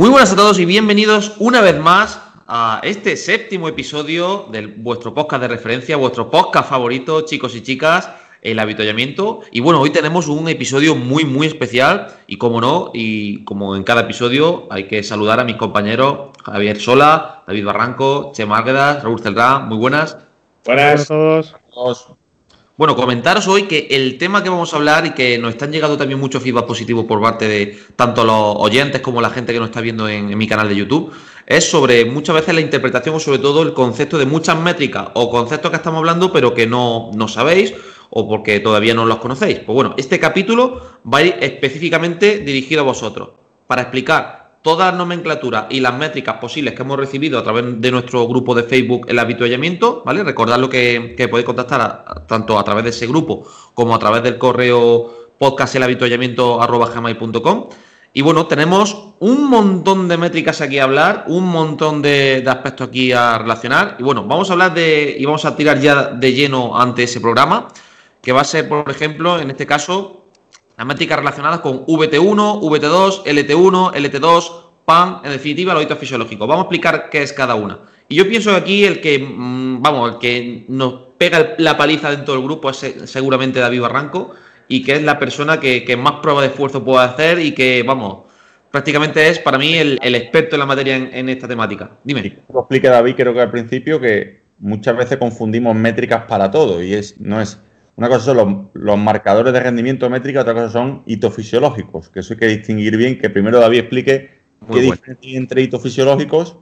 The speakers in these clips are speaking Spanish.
Muy buenas a todos y bienvenidos una vez más a este séptimo episodio de vuestro podcast de referencia, vuestro podcast favorito, chicos y chicas, el habituallamiento. Y bueno, hoy tenemos un episodio muy, muy especial y como no, y como en cada episodio, hay que saludar a mis compañeros Javier Sola, David Barranco, Che Márquedas, Raúl Celrá, muy buenas. Buenas a todos. Bueno, comentaros hoy que el tema que vamos a hablar y que nos están llegando también muchos feedback positivos por parte de tanto los oyentes como la gente que nos está viendo en, mi canal de YouTube, es sobre muchas veces la interpretación o sobre todo el concepto de muchas métricas o conceptos que estamos hablando pero que no, no sabéis o porque todavía no los conocéis. Pues bueno, este capítulo va a ir específicamente dirigido a vosotros para explicar toda la nomenclatura y las métricas posibles que hemos recibido a través de nuestro grupo de Facebook El Habituallamiento, ¿vale? Recordad lo que, podéis contactar tanto a través de ese grupo como a través del correo podcastelhabituallamiento.com. Y bueno, tenemos un montón de métricas aquí a hablar, un montón de, de, aspectos aquí a relacionar. Y bueno, vamos a hablar de, y vamos a tirar ya de lleno ante ese programa, que va a ser, por ejemplo, en este caso, métricas relacionadas con VT1, VT2, LT1, LT2, PAN, en definitiva, los hitos fisiológicos. Vamos a explicar qué es cada una. Y yo pienso que aquí el que, mm, vamos, el que nos pega la paliza dentro del grupo es seguramente David Barranco y que es la persona que, más prueba de esfuerzo puede hacer y que, vamos, prácticamente es para mí el, experto en la materia en, esta temática. Dime. Lo explique David, creo que al principio, que muchas veces confundimos métricas para todo y es no es una cosa son los, marcadores de rendimiento métrica, otra cosa son hitos fisiológicos, que eso hay que distinguir bien, que primero David explique qué diferencia hay entre hitos fisiológicos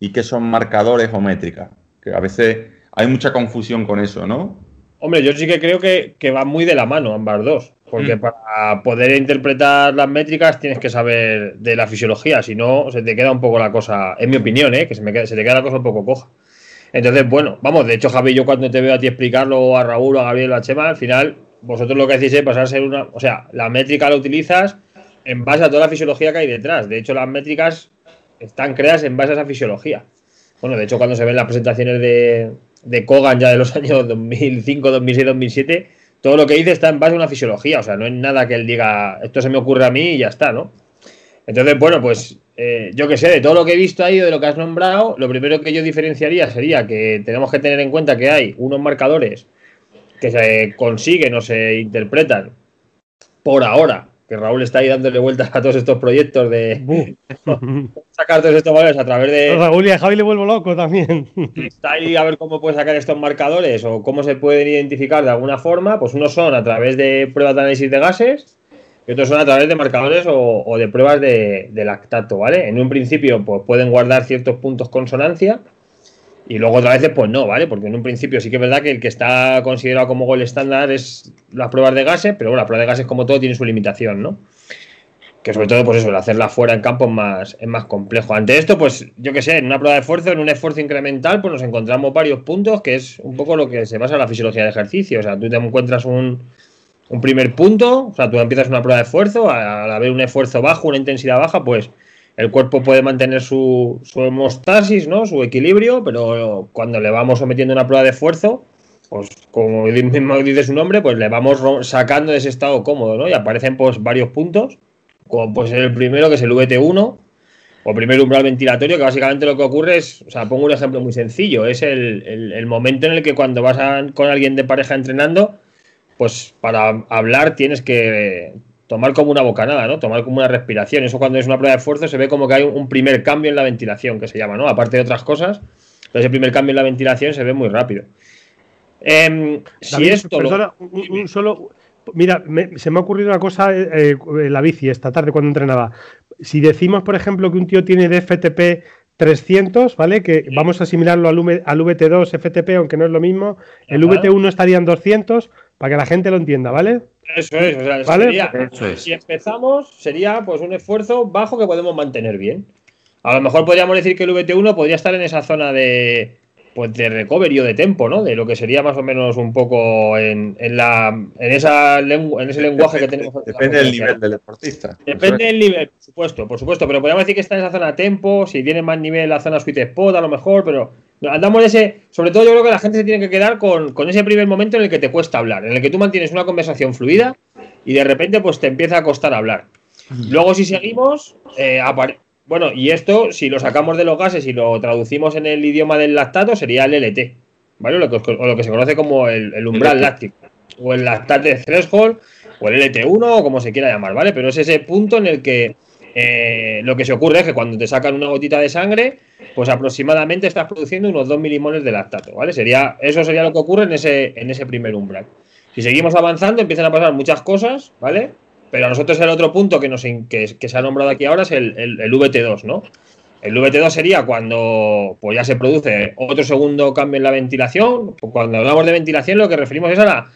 y qué son marcadores o métricas, que a veces hay mucha confusión con eso, ¿no? Hombre, yo sí que creo que, que van muy de la mano ambas dos, porque mm. para poder interpretar las métricas tienes que saber de la fisiología, si no se te queda un poco la cosa, en mi opinión, ¿eh? que se, me queda, se te queda la cosa un poco coja. Entonces, bueno, vamos, de hecho, Javi, yo cuando te veo a ti explicarlo, a Raúl, a Gabriel, a Chema, al final, vosotros lo que decís es pasar a ser una. O sea, la métrica la utilizas en base a toda la fisiología que hay detrás. De hecho, las métricas están creadas en base a esa fisiología. Bueno, de hecho, cuando se ven las presentaciones de, de Kogan ya de los años 2005, 2006, 2007, todo lo que dice está en base a una fisiología. O sea, no es nada que él diga, esto se me ocurre a mí y ya está, ¿no? Entonces, bueno, pues eh, yo que sé, de todo lo que he visto ahí o de lo que has nombrado, lo primero que yo diferenciaría sería que tenemos que tener en cuenta que hay unos marcadores que se consiguen o se interpretan por ahora, que Raúl está ahí dándole vueltas a todos estos proyectos de sacar todos estos valores a través de... Raúl y a Javi le vuelvo loco también. Está ahí a ver cómo puede sacar estos marcadores o cómo se pueden identificar de alguna forma, pues unos son a través de pruebas de análisis de gases, y otros son a través de marcadores o, de pruebas de, lactato, ¿vale? En un principio, pues pueden guardar ciertos puntos consonancia y luego otras veces, pues no, ¿vale? Porque en un principio sí que es verdad que el que está considerado como gol estándar es las pruebas de gases, pero bueno, las pruebas de gases, como todo, tiene su limitación, ¿no? Que sobre todo, pues eso, el hacerla fuera en campo es más, es más complejo. Ante esto, pues yo que sé, en una prueba de esfuerzo, en un esfuerzo incremental, pues nos encontramos varios puntos, que es un poco lo que se basa en la fisiología de ejercicio. O sea, tú te encuentras un, un primer punto, o sea, tú empiezas una prueba de esfuerzo, al haber un esfuerzo bajo, una intensidad baja, pues el cuerpo puede mantener su, su hemostasis, ¿no? Su equilibrio, pero cuando le vamos sometiendo una prueba de esfuerzo, pues como mismo dice su nombre, pues le vamos sacando de ese estado cómodo, ¿no? Y aparecen pues varios puntos, como pues el primero que es el VT1, o primer umbral ventilatorio, que básicamente lo que ocurre es, o sea, pongo un ejemplo muy sencillo, es el, el, momento en el que cuando vas con alguien de pareja entrenando, pues para hablar tienes que tomar como una bocanada, ¿no? Tomar como una respiración. Eso cuando es una prueba de esfuerzo se ve como que hay un primer cambio en la ventilación, que se llama, ¿no? Aparte de otras cosas, pero ese primer cambio en la ventilación se ve muy rápido. Em, si esto un, solo... Mira, se me ha ocurrido una cosa eh, en la bici esta tarde cuando entrenaba. Si decimos, por ejemplo, que un tío tiene de FTP 300, ¿vale? Que vamos a asimilarlo al, al VT2 FTP, aunque no es lo mismo. El VT1 estaría en 200, para que la gente lo entienda, ¿vale? Eso es, o sea, Sería, si empezamos, sería pues un esfuerzo bajo que podemos mantener bien. A lo mejor podríamos decir que el VT1 podría estar en esa zona de, pues de recovery o de tempo, ¿no? De lo que sería más o menos un poco en, la, en, esa en ese lenguaje que tenemos. Depende del nivel del deportista. Depende del nivel, por supuesto, por supuesto. Pero podríamos decir que está en esa zona tempo, si tiene más nivel la zona sweet spot, a lo mejor, pero andamos ese. Sobre todo, yo creo que la gente se tiene que quedar con, ese primer momento en el que te cuesta hablar, en el que tú mantienes una conversación fluida y de repente, pues te empieza a costar hablar. Luego, si seguimos, eh, bueno, y esto, si lo sacamos de los gases y lo traducimos en el idioma del lactato, sería el LT, ¿vale? Lo que, o lo que se conoce como el, umbral láctico, o el lactate threshold, o el LT1, o como se quiera llamar, ¿vale? Pero es ese punto en el que eh, lo que se ocurre es que cuando te sacan una gotita de sangre, pues aproximadamente estás produciendo unos 2 milimoles de lactato, ¿vale? Sería, eso sería lo que ocurre en ese, en ese primer umbral. Si seguimos avanzando, empiezan a pasar muchas cosas, ¿vale? Pero a nosotros el otro punto que, nos, que, se ha nombrado aquí ahora es el, VT2, ¿no? El VT2 sería cuando pues ya se produce otro segundo cambio en la ventilación. Cuando hablamos de ventilación, lo que referimos es a la,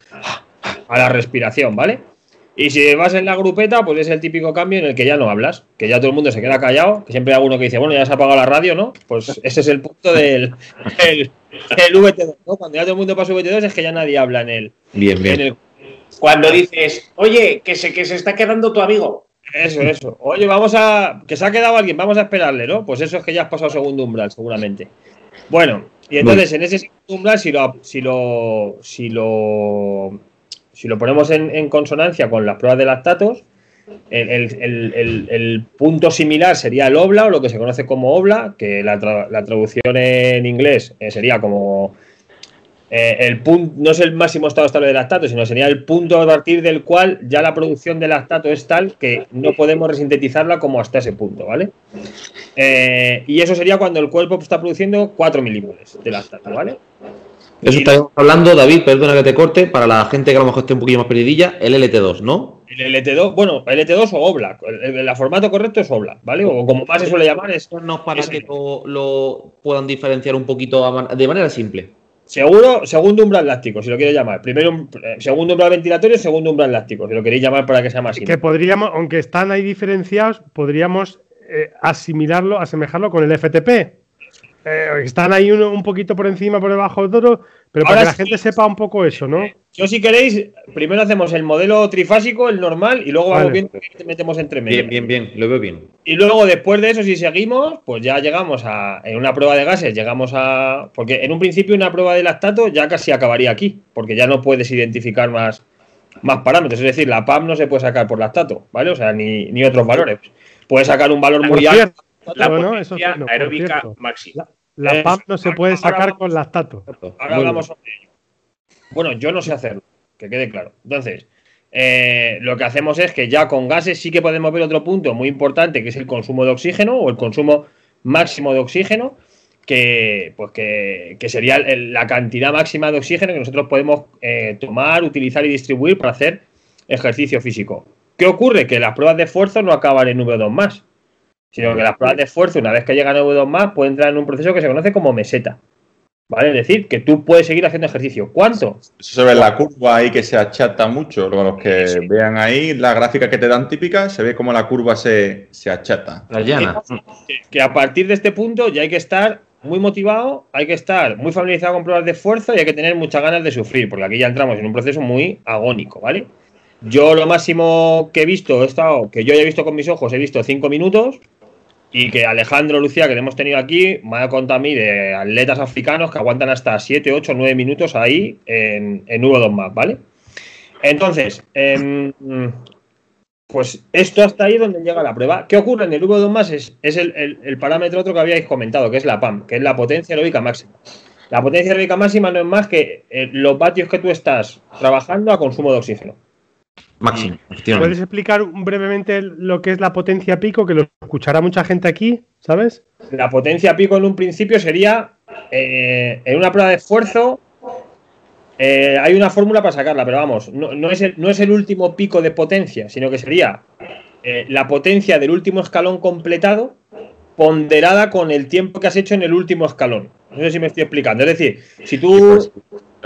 a la respiración, ¿vale? Y si vas en la grupeta, pues es el típico cambio en el que ya no hablas, que ya todo el mundo se queda callado, que siempre hay alguno que dice, bueno, ya se ha apagado la radio, ¿no? Pues ese es el punto del el, VT2, ¿no? Cuando ya todo el mundo pasa VT2 es que ya nadie habla en el, bien, bien. En el cuando dices, oye, que se, que se está quedando tu amigo. Eso, eso. Oye, vamos a. Que se ha quedado alguien, vamos a esperarle, ¿no? Pues eso es que ya has pasado segundo umbral, seguramente. Bueno, y entonces en ese segundo umbral, si lo, si lo, si lo, si lo ponemos en, consonancia con las pruebas de lactatos, el, punto similar sería el obla o lo que se conoce como obla, que la, la traducción en inglés eh, sería como eh, el punto no es el máximo estado estable de lactato, sino sería el punto a partir del cual ya la producción de lactato es tal que no podemos resintetizarla como hasta ese punto, ¿vale? Eh, y eso sería cuando el cuerpo está produciendo 4 milimoles de lactato, ¿vale? Eso estamos hablando, David, perdona que te corte, para la gente que a lo mejor esté un poquillo más perdidilla, el LT2, ¿no? El LT2, bueno, LT2 o OBLA, el, formato correcto es OBLA, ¿vale? O como más se suele llamar es... No para que lo puedan diferenciar un poquito de manera simple. Seguro, segundo umbral láctico, si lo quieres llamar. Primero, eh, segundo umbral ventilatorio, segundo umbral láctico, si lo queréis llamar para que sea más. Que podríamos, aunque están ahí diferenciados, podríamos eh, asimilarlo, asemejarlo con el FTP. Eh, están ahí uno un poquito por encima, por debajo de otro, pero para que la gente sepa un poco eso, ¿no? Yo, si queréis, primero hacemos el modelo trifásico, el normal, y luego vamos que metemos entre medio. Bien, bien, bien, lo veo bien. Y luego, después de eso, si seguimos, pues ya llegamos a. En una prueba de gases, llegamos a. Porque en un principio, una prueba de lactato ya casi acabaría aquí, porque ya no puedes identificar más, más parámetros. Es decir, la PAM no se puede sacar por lactato, ¿vale? O sea, ni, ni otros valores. Puedes sacar un valor muy alto. La potencia aeróbica máxima. La PAM no se puede sacar con lactato. Ahora hablamos sobre ello. Bueno, yo no sé hacerlo, que quede claro. Entonces, eh, lo que hacemos es que ya con gases sí que podemos ver otro punto muy importante, que es el consumo de oxígeno o el consumo máximo de oxígeno, que, pues que, sería la cantidad máxima de oxígeno que nosotros podemos eh, tomar, utilizar y distribuir para hacer ejercicio físico. ¿Qué ocurre? Que las pruebas de esfuerzo no acaban en V2 más sino que las pruebas de esfuerzo, una vez que llegan a V2 más, pueden entrar en un proceso que se conoce como meseta. ¿Vale? Es decir, que tú puedes seguir haciendo ejercicio. ¿Cuánto? Eso se ve en la curva ahí que se achata mucho. Los que vean ahí la gráfica que te dan típica, se ve como la curva se, achata. La llana. Que, a partir de este punto ya hay que estar muy motivado, hay que estar muy familiarizado con pruebas de esfuerzo y hay que tener muchas ganas de sufrir, porque aquí ya entramos en un proceso muy agónico, ¿vale? Yo lo máximo que he visto, he estado, que yo haya visto con mis ojos, he visto cinco minutos, y que Alejandro Lucía, que le hemos tenido aquí, me ha contado a mí de atletas africanos que aguantan hasta 7, 8, 9 minutos ahí en, en V2 más, ¿vale? Entonces, em, pues esto hasta ahí donde llega la prueba. ¿Qué ocurre en el V2 más? Es, el, parámetro otro que habíais comentado, que es la PAM, que es la potencia aeróbica máxima. La potencia aeróbica máxima no es más que eh, los vatios que tú estás trabajando a consumo de oxígeno. Máximo. ¿Puedes explicar brevemente lo que es la potencia pico, que lo escuchará mucha gente aquí, ¿sabes? La potencia pico en un principio sería, eh, en una prueba de esfuerzo, eh, hay una fórmula para sacarla, pero vamos, no, es el, no, es el, último pico de potencia, sino que sería eh, la potencia del último escalón completado ponderada con el tiempo que has hecho en el último escalón. No sé si me estoy explicando. Es decir, si tú...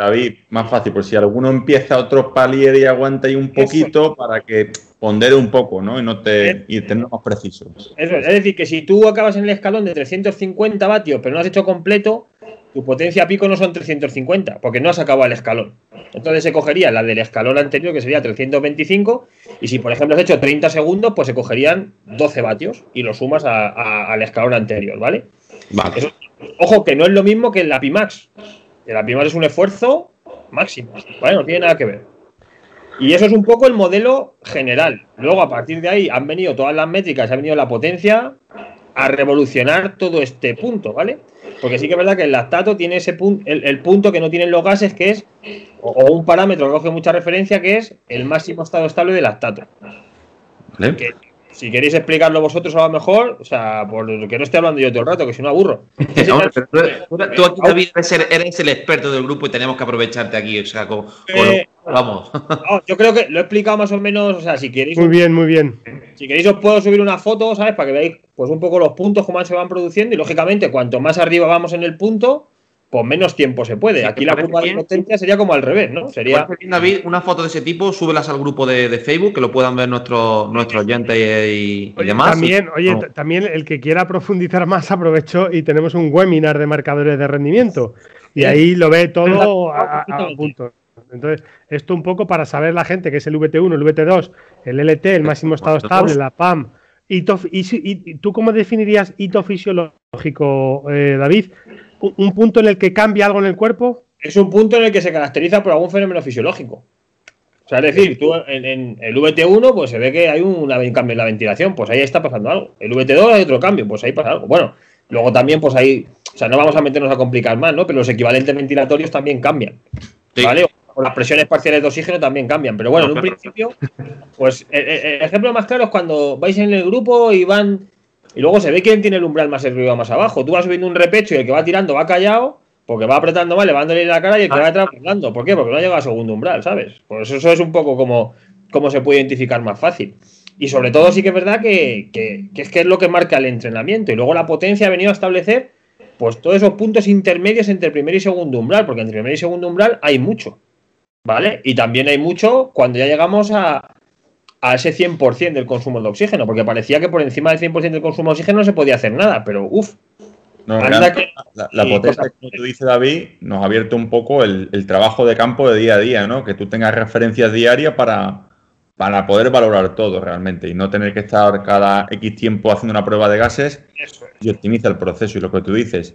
David, más fácil, por si alguno empieza otro palier y aguanta ahí un poquito para que pondere un poco, ¿no? Y no te y tener más preciso. Eso es, es decir, que si tú acabas en el escalón de 350 vatios, pero no has hecho completo, tu potencia pico no son 350, porque no has acabado el escalón. Entonces se cogería la del escalón anterior, que sería 325, y si por ejemplo has hecho 30 segundos, pues se cogerían 12 vatios y lo sumas al escalón anterior, ¿vale? Vale. ojo, que no es lo mismo que el la Pimax. La Pimax es un esfuerzo máximo, ¿vale? No tiene nada que ver. Y eso es un poco el modelo general. Luego, a partir de ahí, han venido todas las métricas, ha venido la potencia a revolucionar todo este punto, ¿vale? Porque sí que es verdad que el lactato tiene ese punto, el, punto que no tienen los gases, que es, o, un parámetro que coge mucha referencia, que es el máximo estado estable del lactato. ¿Vale? Si queréis explicarlo vosotros a lo mejor, o sea, por que no esté hablando yo todo el rato, que si no aburro. tú, aquí, David, eres, el experto del grupo y tenemos que aprovecharte aquí, o sea, eh, vamos. yo creo que lo he explicado más o menos, o sea, si queréis. Muy bien, muy bien. Si queréis, os puedo subir una foto, ¿sabes? Para que veáis, pues un poco los puntos, cómo se van produciendo y, lógicamente, cuanto más arriba vamos en el punto, pues menos tiempo se puede. Aquí la curva de potencia sería como al revés, ¿no? Sería. David, una foto de ese tipo, súbelas al grupo de, Facebook, que lo puedan ver nuestros nuestros oyentes y, demás. También, oye, también el que quiera profundizar más, aprovecho y tenemos un webinar de marcadores de rendimiento. Y ahí lo ve todo a, punto. Entonces, esto un poco para saber la gente que es el VT1, el VT2, el LT, el máximo estado estable, la PAM. y, y, tú cómo definirías hito fisiológico, eh, David? Un punto en el que cambia algo en el cuerpo? Es un punto en el que se caracteriza por algún fenómeno fisiológico. O sea, es decir, tú en, el VT1 pues se ve que hay un cambio en la ventilación, pues ahí está pasando algo. El VT2 hay otro cambio, pues ahí pasa algo. Bueno, luego también pues ahí, o sea, no vamos a meternos a complicar más, ¿no? Pero los equivalentes ventilatorios también cambian. ¿Vale? O las presiones parciales de oxígeno también cambian. Pero bueno, en un principio, pues el, el ejemplo más claro es cuando vais en el grupo y van y luego se ve quién tiene el umbral más arriba o más abajo. Tú vas subiendo un repecho y el que va tirando va callado, porque va apretando mal, le va dándole la cara y el que va atrás hablando. ¿Por qué? Porque no ha llegado a segundo umbral, ¿sabes? Pues eso es un poco como, como se puede identificar más fácil. Y sobre todo sí que es verdad que, es que es lo que marca el entrenamiento. Y luego la potencia ha venido a establecer pues todos esos puntos intermedios entre primer y segundo umbral, porque entre primer y segundo umbral hay mucho. ¿Vale? Y también hay mucho cuando ya llegamos a, a ese 100% del consumo de oxígeno, porque parecía que por encima del 100% del consumo de oxígeno no se podía hacer nada, pero uff. la, potencia, como tú dices, David, nos ha abierto un poco el, trabajo de campo de día a día, ¿no? Que tú tengas referencias diarias para, para poder valorar todo realmente y no tener que estar cada X tiempo haciendo una prueba de gases y optimiza el proceso. Y lo que tú dices,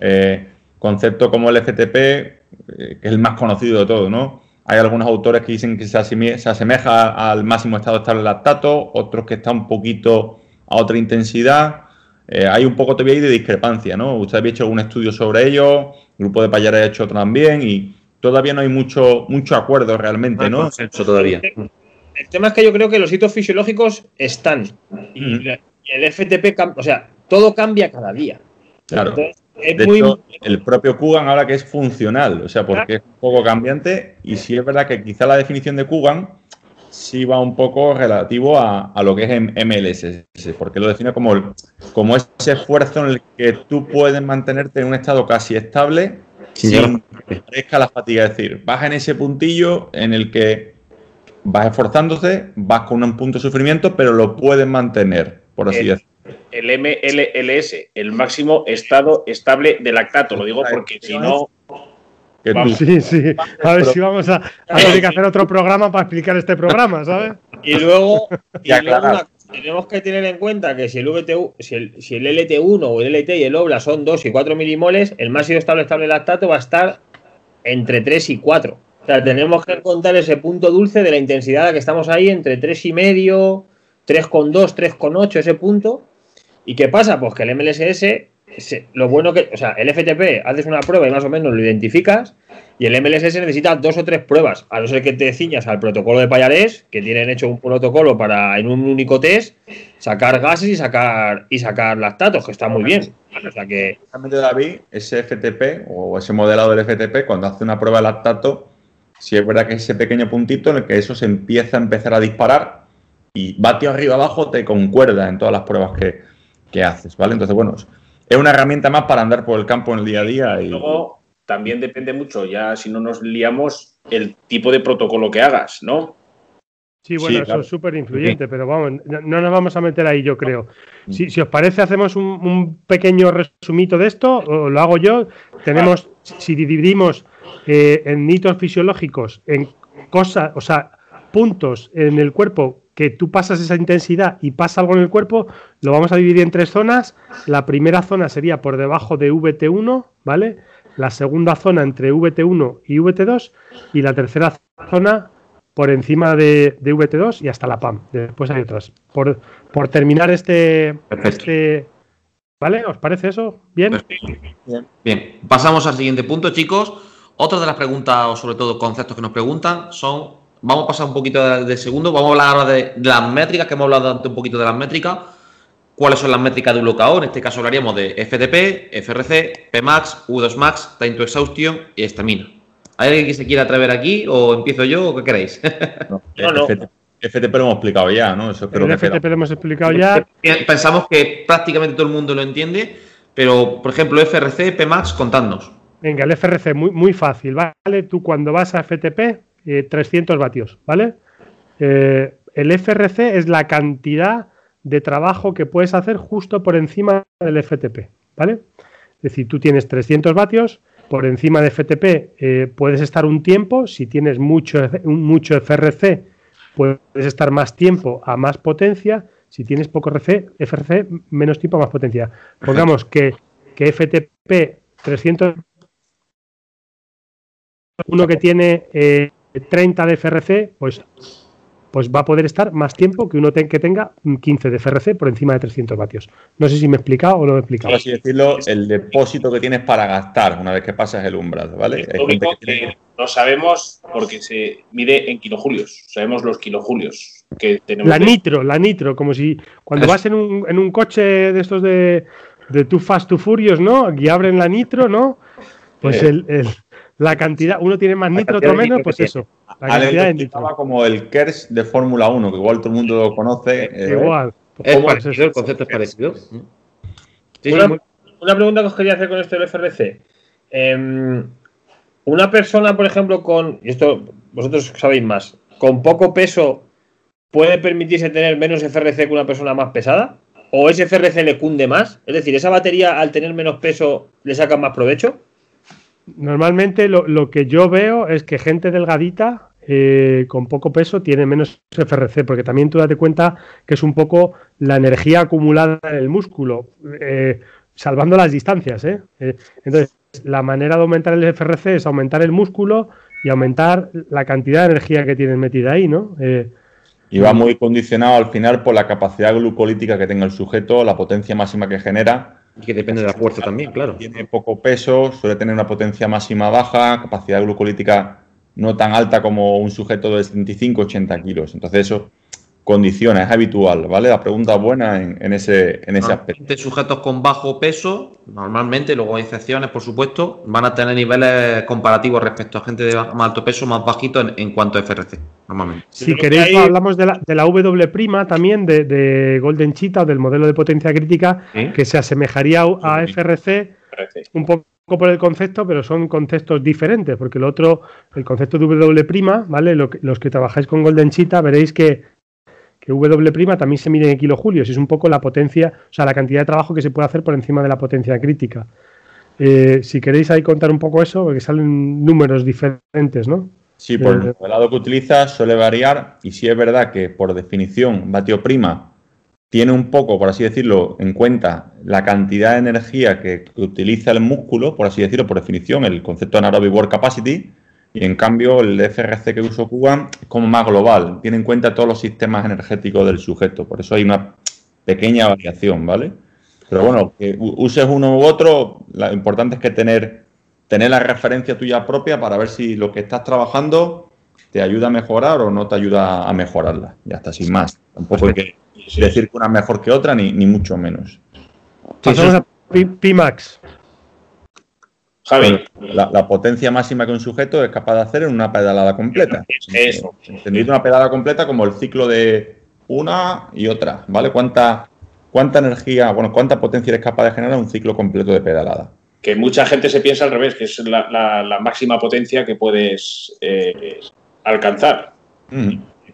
eh, concepto como el FTP, eh, que es el más conocido de todo, ¿no? Hay algunos autores que dicen que se, asemeja al máximo estado estable lactato, otros que está un poquito a otra intensidad. Eh, hay un poco todavía de discrepancia, ¿no? Usted había hecho algún estudio sobre ello, el grupo de Payar ha hecho otro también y todavía no hay mucho, mucho acuerdo realmente, ¿no? Eso todavía. El, tema es que yo creo que los hitos fisiológicos están y, el FTP, o sea, todo cambia cada día. Claro de el propio Kugan ahora que es funcional, o sea, porque es un poco cambiante y sí es verdad que quizá la definición de Kugan sí va un poco relativo a, lo que es MLS, porque lo define como, como ese esfuerzo en el que tú puedes mantenerte en un estado casi estable sin que parezca la fatiga. Es decir, vas en ese puntillo en el que vas esforzándote, vas con un punto de sufrimiento, pero lo puedes mantener, por así decirlo el MLLS, el máximo estado estable de lactato. Lo digo porque si no. Sí, sí. A ver si vamos a, tener que hacer otro programa para explicar este programa, ¿sabes? Y luego, tenemos que tener en cuenta que si el, VTU, si el, si el LT1 o el LT y el OBLA son 2 y 4 milimoles, el máximo estable estable de lactato va a estar entre 3 y 4. O sea, tenemos que contar ese punto dulce de la intensidad a la que estamos ahí entre 3 y medio, 3,2, 3,8, ese punto. ¿Y qué pasa? Pues que el MLSS, lo bueno que, o sea, el FTP haces una prueba y más o menos lo identificas, y el MLSS necesita dos o tres pruebas, a no ser que te ciñas al protocolo de Payarés, que tienen hecho un protocolo para en un único test sacar gases y sacar y sacar lactatos, que está muy bien. O sea que David, ese FTP o ese modelado del FTP cuando hace una prueba de lactato, si es verdad que ese pequeño puntito en el que eso se empieza a empezar a disparar y vatio arriba abajo te concuerda en todas las pruebas que, haces, ¿vale? Entonces, bueno, es una herramienta más para andar por el campo en el día a día. Y... Luego, también depende mucho, ya si no nos liamos, el tipo de protocolo que hagas, ¿no? Sí, bueno, eso es súper influyente, pero vamos, no, nos vamos a meter ahí, yo creo. Mm. Si, os parece, hacemos un, pequeño resumito de esto, o lo hago yo. Tenemos, si dividimos eh, en hitos fisiológicos, en cosas, o sea, puntos en el cuerpo que tú pasas esa intensidad y pasa algo en el cuerpo, lo vamos a dividir en tres zonas. La primera zona sería por debajo de VT1, ¿vale? La segunda zona entre VT1 y VT2 y la tercera zona por encima de, VT2 y hasta la PAM. Después hay otras. Por, por terminar este, este, ¿Vale? ¿Os parece eso? ¿Bien? Bien. Bien. Pasamos al siguiente punto, chicos. Otra de las preguntas, o sobre todo conceptos que nos preguntan, son. Vamos a pasar un poquito de, segundo. Vamos a hablar ahora de, las métricas, que hemos hablado antes un poquito de las métricas. ¿Cuáles son las métricas de un locao? En este caso hablaríamos de FTP, FRC, Pmax, U2Max, Time to Exhaustion y estamina. ¿Hay alguien que se quiera atrever aquí o empiezo yo o qué queréis? No, no, FTP, lo hemos explicado ya, ¿no? Eso el FTP lo hemos explicado ya. Pensamos que prácticamente todo el mundo lo entiende, pero por ejemplo, FRC, Pmax, contadnos. Venga, el FRC, muy, muy fácil, ¿vale? Tú cuando vas a FTP, 300 eh, vatios, ¿vale? Eh, el FRC es la cantidad de trabajo que puedes hacer justo por encima del FTP, ¿vale? Es decir, tú tienes 300 vatios, por encima de FTP eh, puedes estar un tiempo, si tienes mucho, mucho FRC, puedes estar más tiempo a más potencia, si tienes poco RC, FRC, menos tiempo a más potencia. Pongamos que, que FTP 300, uno que tiene 30 eh, de FRC, pues pues va a poder estar más tiempo que uno que tenga 15 de FRC por encima de 300 vatios. No sé si me he explicado o no me he explicado. Por así decirlo, el depósito que tienes para gastar una vez que pasas el umbral, ¿vale? que no sabemos porque se mide en kilojulios, sabemos los kilojulios que tenemos. La nitro, la nitro, como si cuando vas en un, en un coche de estos de, de Too Fast, Too Furious, ¿no? Y abren la nitro, ¿no? Pues el, la cantidad, uno tiene más nitro, otro menos, pues eso. La cantidad de nitro. como el KERS de Fórmula 1, que igual todo el mundo lo conoce. Eh, igual. Es parecido, el concepto es parecido. una, pregunta que os quería hacer con esto del FRC. Em, una persona, por ejemplo, con. Y esto vosotros sabéis más. Con poco peso, ¿puede permitirse tener menos FRC que una persona más pesada? ¿O ese FRC le cunde más? Es decir, ¿esa batería al tener menos peso le saca más provecho? Normalmente lo, que yo veo es que gente delgadita eh, con poco peso tiene menos FRC, porque también tú date cuenta que es un poco la energía acumulada en el músculo, eh, salvando las distancias. ¿eh? entonces, la manera de aumentar el FRC es aumentar el músculo y aumentar la cantidad de energía que tienes metida ahí, ¿no? y va muy condicionado al final por la capacidad glucolítica que tenga el sujeto, la potencia máxima que genera que depende de la fuerza también, claro. Tiene poco peso, suele tener una potencia máxima baja, capacidad glucolítica no tan alta como un sujeto de 75-80 kilos. Entonces eso condiciona, es habitual, ¿vale? La pregunta buena en, ese, en ese aspecto. sujetos con bajo peso, normalmente, luego hay excepciones, por supuesto, van a tener niveles comparativos respecto a gente de más alto peso, más bajito en, cuanto a FRC, normalmente. Si queréis, hablamos de la, de la W' también, de, Golden Cheetah, o del modelo de potencia crítica, que se asemejaría a FRC un poco por el concepto, pero son conceptos diferentes, porque el otro, el concepto de W', ¿vale? los que trabajáis con Golden Cheetah veréis que que W' también se mide en kilojulios, es un poco la potencia, o sea, la cantidad de trabajo que se puede hacer por encima de la potencia crítica. Eh, si queréis ahí contar un poco eso, porque salen números diferentes, ¿no? Sí, por eh, el lado que utilizas suele variar y si es verdad que por definición vatio prima tiene un poco, por así decirlo, en cuenta la cantidad de energía que, utiliza el músculo, por así decirlo, por definición, el concepto de anaerobic work capacity, y en cambio, el FRC que uso Cuba es como más global, tiene en cuenta todos los sistemas energéticos del sujeto, por eso hay una pequeña variación, ¿vale? Pero bueno, que uses uno u otro, lo importante es que tener, tener la referencia tuya propia para ver si lo que estás trabajando te ayuda a mejorar o no te ayuda a mejorarla. Ya está, sin más. Tampoco hay que decir que una es mejor que otra, ni, ni mucho menos. Pasamos a Pimax. Javi. La, potencia máxima que un sujeto es capaz de hacer en una pedalada completa. Eso. Entendido una pedalada completa como el ciclo de una y otra, ¿vale? ¿Cuánta, cuánta energía, bueno, cuánta potencia eres capaz de generar en un ciclo completo de pedalada? que mucha gente se piensa al revés, que es la, máxima potencia que puedes eh, alcanzar.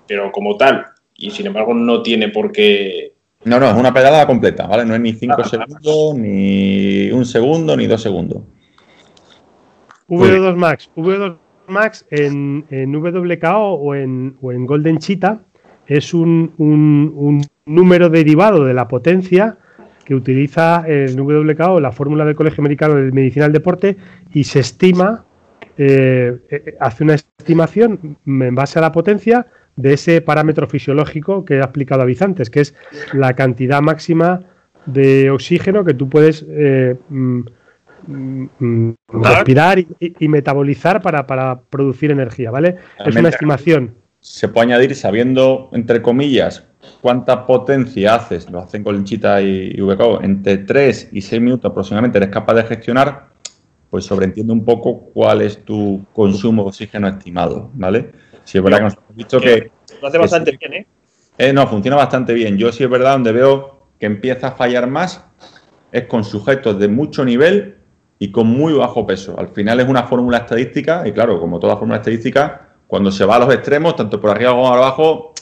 Pero como tal, y sin embargo no tiene por qué... No, no, es una pedalada completa, ¿vale? No es ni 5 segundos, ni un segundo, ni dos segundos. V2 Max, V2 Max en, en WKO o en, o en Golden Cheetah es un, un, número derivado de la potencia que utiliza el WKO, la fórmula del Colegio Americano de Medicina del Deporte, y se estima, eh, eh, hace una estimación en base a la potencia de ese parámetro fisiológico que ha explicado antes, que es la cantidad máxima de oxígeno que tú puedes eh, mm, respirar y, metabolizar para, para, producir energía, ¿vale? Es una estimación se puede añadir sabiendo, entre comillas, cuánta potencia haces, lo hacen con Linchita y, VKO, entre 3 y 6 minutos aproximadamente eres capaz de gestionar, pues sobreentiende un poco cuál es tu consumo de oxígeno estimado, ¿vale? Si es verdad que nos hemos dicho que... Lo hace bastante bien, ¿eh? ¿eh? No, funciona bastante bien. Yo sí es verdad, donde veo que empieza a fallar más es con sujetos de mucho nivel y con muy bajo peso. Al final es una fórmula estadística y claro, como toda fórmula estadística, cuando se va a los extremos, tanto por arriba como por abajo,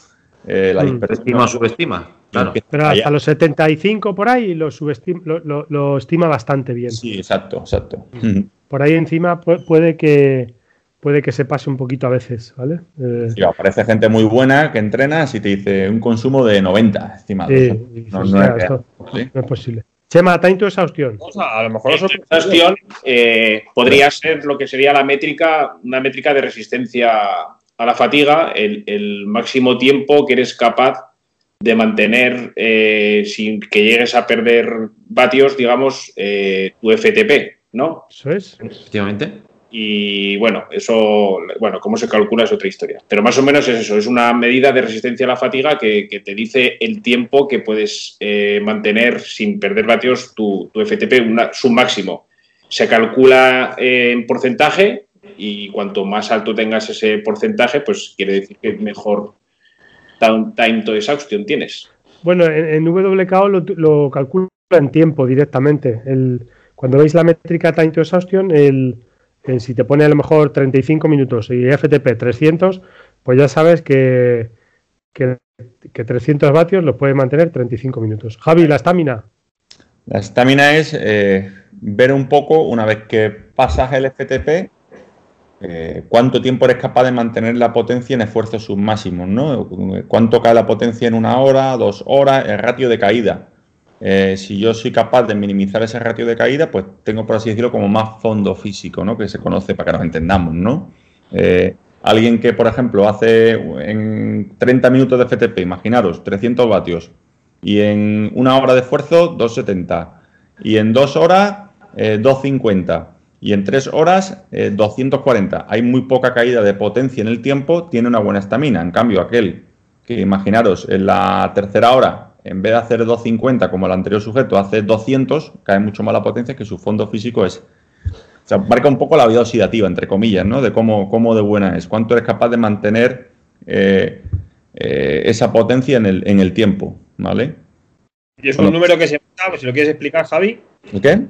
eh, la mm. dispersión. o subestima. Claro. Pero hasta los 75 por ahí lo, subestima, lo, estima bastante bien. Sí, exacto, exacto. Mm. Por ahí encima puede que puede que se pase un poquito a veces, ¿vale? Eh, sí, aparece gente muy buena que entrenas y te dice un consumo de 90 estimado. no, es posible. Chema, time to exhaustión. a lo mejor la exhaustión eh, podría ser lo que sería la métrica, una métrica de resistencia a la fatiga, el, máximo tiempo que eres capaz de mantener eh, sin que llegues a perder vatios, digamos, eh, tu FTP, ¿no? Eso es. Efectivamente. Y bueno, eso, bueno, cómo se calcula es otra historia. Pero más o menos es eso, es una medida de resistencia a la fatiga que, te dice el tiempo que puedes eh, mantener sin perder vatios tu, FTP, su máximo. Se calcula eh, en porcentaje y cuanto más alto tengas ese porcentaje, pues quiere decir que mejor time to exhaustion tienes. Bueno, en, WKO lo, lo, calcula en tiempo directamente. El, cuando veis la métrica time to exhaustion, el si te pone a lo mejor 35 minutos y FTP 300, pues ya sabes que, que, 300 vatios lo puede mantener 35 minutos. Javi, la estamina. La estamina es eh, ver un poco, una vez que pasas el FTP, eh, cuánto tiempo eres capaz de mantener la potencia en esfuerzos submáximos, ¿no? Cuánto cae la potencia en una hora, dos horas, el ratio de caída. Eh, si yo soy capaz de minimizar ese ratio de caída, pues tengo, por así decirlo, como más fondo físico, ¿no? Que se conoce para que nos entendamos, ¿no? Eh, alguien que, por ejemplo, hace en 30 minutos de FTP, imaginaros, 300 vatios, y en una hora de esfuerzo, 270, y en dos horas, 250, eh, y en tres horas, 240. Hay muy poca caída de potencia en el tiempo, tiene una buena estamina. En cambio, aquel que, imaginaros, en la tercera hora en vez de hacer 250 como el anterior sujeto, hace 200, cae mucho más la potencia que su fondo físico es. O sea, marca un poco la vida oxidativa, entre comillas, ¿no? De cómo, cómo de buena es, cuánto eres capaz de mantener eh, eh, esa potencia en el, en el tiempo, ¿vale? Y es un número que se pues, si lo quieres explicar, Javi. ¿Qué?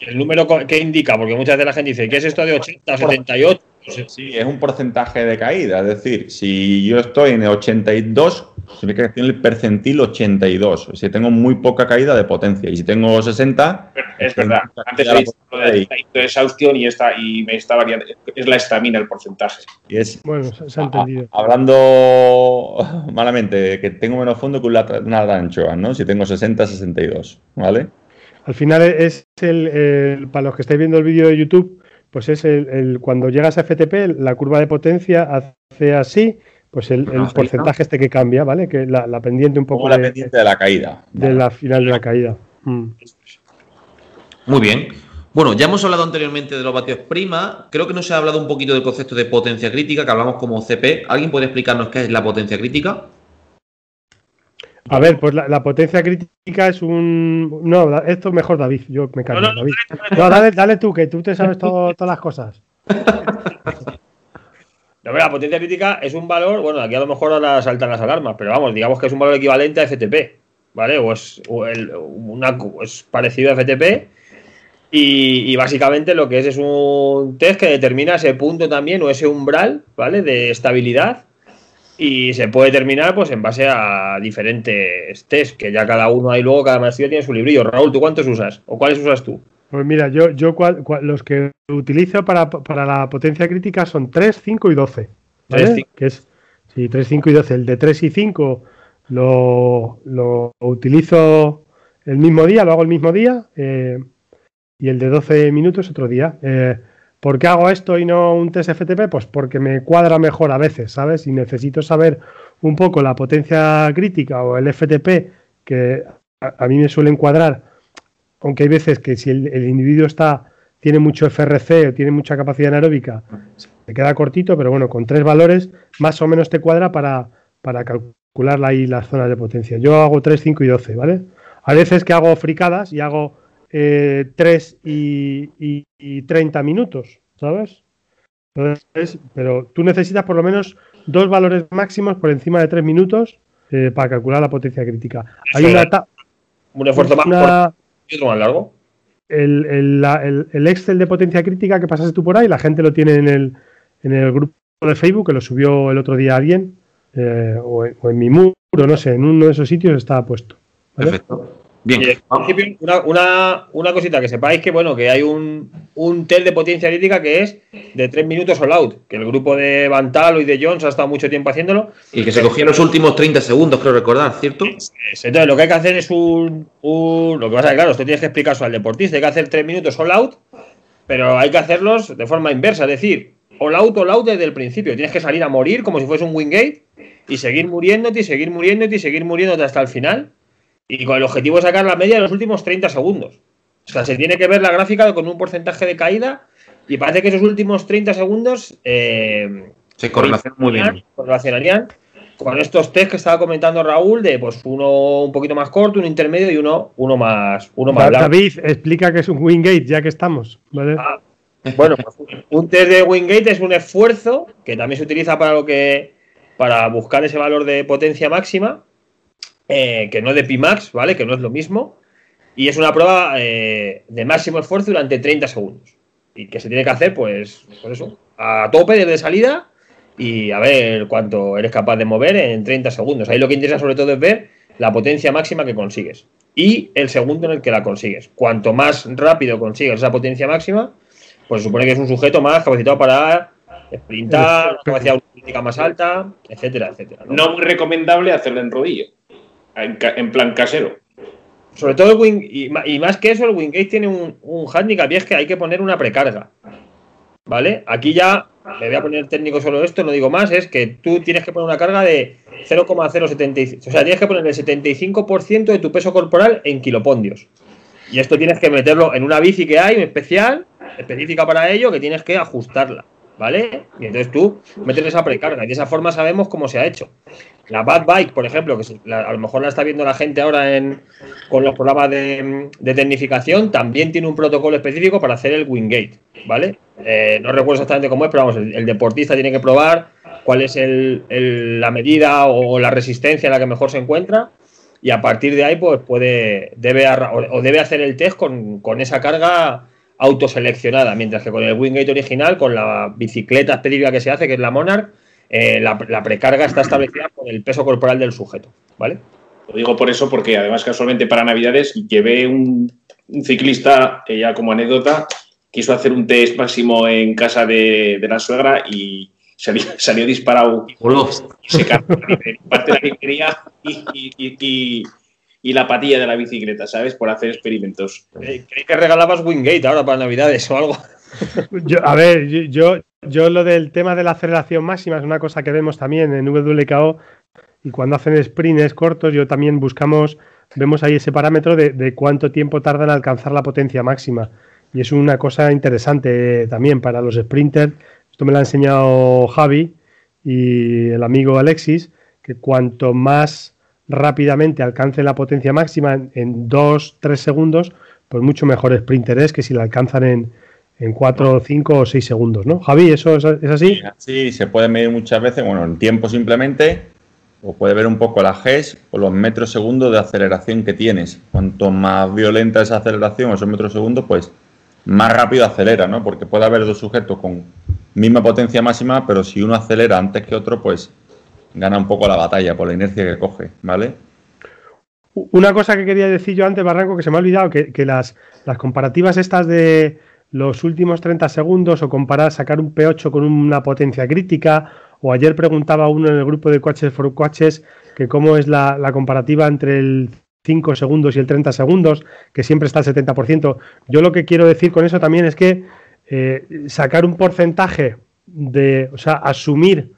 El número que indica, porque muchas veces la gente dice, ¿qué es esto de 80, 78? Sí, es un porcentaje de caída. Es decir, si yo estoy en el 82, significa que el percentil 82. Si tengo muy poca caída de potencia. Y si tengo 60. Es verdad. Antes he visto lo de, exhaustión y, esta, y me está variando. Es la estamina el porcentaje. Y es, bueno, se ha entendido. hablando malamente, que tengo menos fondo que una, anchoa, ¿no? Si tengo 60, 62. ¿Vale? Al final es el, para los que estáis viendo el vídeo de YouTube, pues es el, cuando llegas a FTP, la curva de potencia hace así, pues el, porcentaje este que cambia, ¿vale? Que la, pendiente un poco. la pendiente de la caída. De la final de la caída. Mm. Muy bien. Bueno, ya hemos hablado anteriormente de los vatios prima. Creo que no se ha hablado un poquito del concepto de potencia crítica, que hablamos como CP. ¿Alguien puede explicarnos qué es la potencia crítica? A ver, pues la, potencia crítica es un. No, esto mejor David, yo me callo. No, David. no dale, dale, tú, que tú te sabes todas las cosas. la potencia crítica es un valor, bueno, aquí a lo mejor ahora saltan las alarmas, pero vamos, digamos que es un valor equivalente a FTP, ¿vale? O es, una, es parecido a FTP Y, básicamente lo que es es un test que determina ese punto también o ese umbral, ¿vale? De estabilidad. Y se puede determinar pues en base a diferentes test, que ya cada uno hay luego, cada maestría tiene su librillo. Raúl, ¿tú cuántos usas? ¿O cuáles usas tú? Pues mira, yo, yo los que utilizo para, la potencia crítica son 3, 5 y 12. ¿vale? que es, sí, 3, 5 y 12. El de 3 y 5 lo, lo utilizo el mismo día, lo hago el mismo día. Eh, y el de 12 minutos otro día. Eh, ¿Por qué hago esto y no un test FTP? Pues porque me cuadra mejor a veces, ¿sabes? Y necesito saber un poco la potencia crítica o el FTP que a, mí me suelen cuadrar, aunque hay veces que si el, individuo está tiene mucho FRC o tiene mucha capacidad anaeróbica, se queda cortito, pero bueno, con tres valores más o menos te cuadra para, para calcular ahí las zonas de potencia. Yo hago 3, 5 y 12, ¿vale? A veces que hago fricadas y hago 3 eh, y, 30 minutos, ¿sabes? pero tú necesitas por lo menos dos valores máximos por encima de 3 minutos eh, para calcular la potencia crítica. Hay una un esfuerzo más y otro más largo. El, Excel de potencia crítica que pasaste tú por ahí, la gente lo tiene en el, en el grupo de Facebook, que lo subió el otro día alguien, eh, o, en, mi muro, no sé, en uno de esos sitios estaba puesto. Perfecto. Bien. una, una, cosita, que sepáis que bueno, que hay un, un test de potencia crítica que es de 3 minutos all out, que el grupo de Bantalo y de Jones ha estado mucho tiempo haciéndolo. Y que se cogían los últimos 30 segundos, creo recordar, ¿cierto? Entonces, lo que hay que hacer es un, Lo que pasa es claro, esto tienes que explicar eso al deportista, hay que hacer 3 minutos all out, pero hay que hacerlos de forma inversa, es decir, all out, all out desde el principio. Tienes que salir a morir como si fuese un wingate y seguir muriéndote y seguir muriéndote y seguir muriéndote hasta el final y con el objetivo de sacar la media de los últimos 30 segundos. O sea, se tiene que ver la gráfica con un porcentaje de caída y parece que esos últimos 30 segundos eh, se correlacionan muy bien. Correlacionarían con estos test que estaba comentando Raúl de pues uno un poquito más corto, uno intermedio y uno, uno más uno más largo. David, explica que es un Wingate ya que estamos. Ah, bueno, pues un test de Wingate es un esfuerzo que también se utiliza para lo que para buscar ese valor de potencia máxima eh, que no es de Pimax, ¿vale? Que no es lo mismo. Y es una prueba eh, de máximo esfuerzo durante 30 segundos. Y que se tiene que hacer, pues, por eso, a tope desde salida y a ver cuánto eres capaz de mover en 30 segundos. Ahí lo que interesa sobre todo es ver la potencia máxima que consigues y el segundo en el que la consigues. Cuanto más rápido consigues esa potencia máxima, pues se supone que es un sujeto más capacitado para sprintar, capacidad más alta, etcétera, etcétera. ¿no? no muy recomendable hacerlo en rodillo en, plan casero. Sobre todo el wing, y, más que eso, el Wingate tiene un, un handicap y es que hay que poner una precarga. ¿Vale? Aquí ya me voy a poner técnico solo esto, no digo más, es que tú tienes que poner una carga de 0,075. O sea, tienes que poner el 75% de tu peso corporal en kilopondios. Y esto tienes que meterlo en una bici que hay, especial, específica para ello, que tienes que ajustarla. ¿vale? Y entonces tú metes esa precarga y de esa forma sabemos cómo se ha hecho. La Bad Bike, por ejemplo, que a lo mejor la está viendo la gente ahora en, con los programas de, tecnificación, también tiene un protocolo específico para hacer el Wingate, ¿vale? Eh, no recuerdo exactamente cómo es, pero vamos, el, deportista tiene que probar cuál es la medida o la resistencia en la que mejor se encuentra y a partir de ahí pues puede debe o debe hacer el test con, con esa carga autoseleccionada, mientras que con el Wingate original, con la bicicleta específica que se hace, que es la Monarch, eh, la, precarga está establecida con el peso corporal del sujeto, ¿vale? Lo digo por eso, porque además casualmente para Navidades llevé un, ciclista, que ya como anécdota, quiso hacer un test máximo en casa de, la suegra y salió, disparado y se cargó parte de la quería y y la patilla de la bicicleta, ¿sabes? Por hacer experimentos. Creí que regalabas Wingate ahora para Navidades o algo. a ver, yo, yo lo del tema de la aceleración máxima es una cosa que vemos también en WKO y cuando hacen sprints cortos yo también buscamos, vemos ahí ese parámetro de, cuánto tiempo tardan en alcanzar la potencia máxima. Y es una cosa interesante también para los sprinters. Esto me lo ha enseñado Javi y el amigo Alexis, que cuanto más rápidamente alcance la potencia máxima en 2-3 segundos, pues mucho mejor sprinter es que si la alcanzan en, en 4, 5 o 6 segundos, ¿no? Javi, ¿eso es, así? Sí, se puede medir muchas veces, bueno, en tiempo simplemente, o puede ver un poco la GES o los metros segundos de aceleración que tienes. Cuanto más violenta esa aceleración, esos metros segundos, pues más rápido acelera, ¿no? Porque puede haber dos sujetos con misma potencia máxima, pero si uno acelera antes que otro, pues gana un poco la batalla por la inercia que coge, ¿vale? Una cosa que quería decir yo antes, Barranco, que se me ha olvidado, que, las, las, comparativas estas de los últimos 30 segundos o comparar, sacar un P8 con una potencia crítica, o ayer preguntaba uno en el grupo de coaches for coaches que cómo es la, la comparativa entre el 5 segundos y el 30 segundos, que siempre está al 70%. Yo lo que quiero decir con eso también es que eh, sacar un porcentaje de, o sea, asumir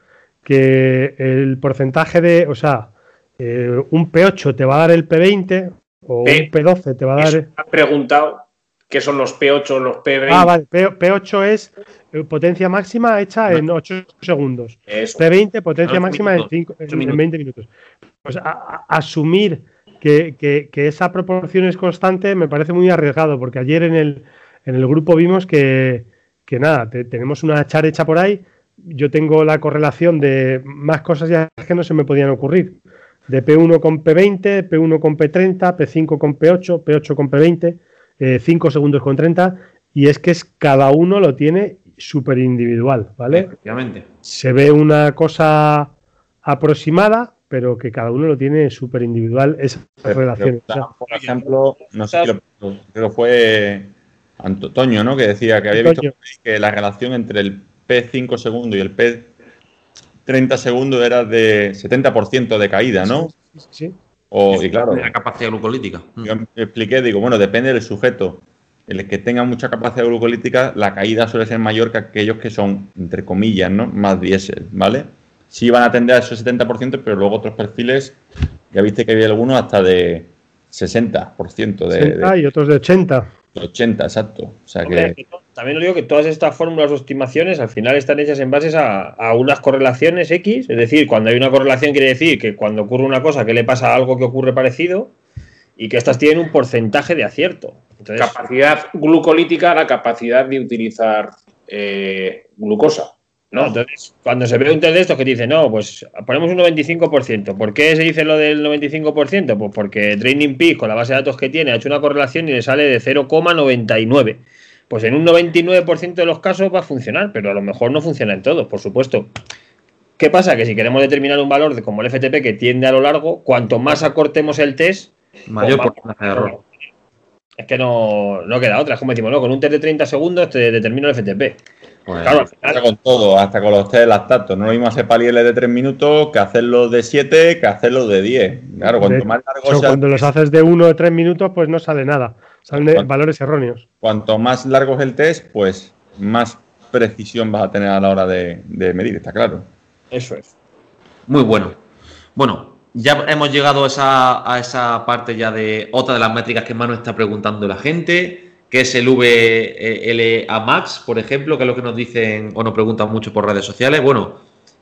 que el porcentaje de, o sea, eh, un P8 te va a dar el P20 o un P12 te va a dar... Ha preguntado qué son los P8 los P20. Ah, vale, P, 8 es eh, potencia máxima hecha en 8 segundos. P20, potencia máxima en, 5, en, 20 minutos. Pues asumir que, esa proporción es constante me parece muy arriesgado, porque ayer en el, en el grupo vimos que, nada, tenemos una char hecha por ahí, yo tengo la correlación de más cosas ya que no se me podían ocurrir, de P1 con P20, P1 con P30, P5 con P8, P8 con P20, 5 segundos con 30, y es que es, cada uno lo tiene súper individual, ¿vale? Efectivamente. Se ve una cosa aproximada, pero que cada uno lo tiene súper individual esa relación. por ejemplo, no sé, creo, que fue Antonio, ¿no? Que decía que había visto que la relación entre el P5 segundo y el P30 segundo era de 70% de caída, ¿no? Sí, sí. O, y claro, la capacidad glucolítica. Yo expliqué, digo, bueno, depende del sujeto. El que tenga mucha capacidad glucolítica, la caída suele ser mayor que aquellos que son, entre comillas, ¿no? Más diésel, ¿vale? sí van a atender a ese 70%, pero luego otros perfiles, ya viste que había algunos hasta de 60% de, 60 y otros de 80. De 80, exacto. O sea que... También lo digo que todas estas fórmulas o estimaciones al final están hechas en base a, unas correlaciones X, es decir, cuando hay una correlación quiere decir que cuando ocurre una cosa, que le pasa algo que ocurre parecido y que estas tienen un porcentaje de acierto. capacidad glucolítica, la capacidad de utilizar eh, glucosa. ¿no? Entonces, cuando se ve un test de estos que dice, no, pues ponemos un 95%. ¿Por qué se dice lo del 95%? Pues porque Training Peak, con la base de datos que tiene, ha hecho una correlación y le sale de 0,99. Pues en un 99% de los casos va a funcionar, pero a lo mejor no funciona en todos, por supuesto. ¿Qué pasa? Que si queremos determinar un valor de como el FTP que tiende a lo largo, cuanto más acortemos el test, mayor porcentaje de error. Es que no, no queda otra. Es como decimos, no, con un test de 30 segundos te determino el FTP. Pues, claro, hasta con todo, hasta con los test de lactato. No lo mismo hacer palieles de 3 minutos que hacerlo de 7 que hacerlo de 10. Claro, cuanto más largo sea, Cuando los haces de 1 o 3 minutos, pues no sale nada. Salen valores erróneos. Cuanto más largo es el test, pues más precisión vas a tener a la hora de, medir, está claro. Eso es. Muy bueno. Bueno, ya hemos llegado a esa, a esa parte ya de otra de las métricas que más nos está preguntando la gente que es el VLA Max, por ejemplo, que es lo que nos dicen o nos preguntan mucho por redes sociales. Bueno,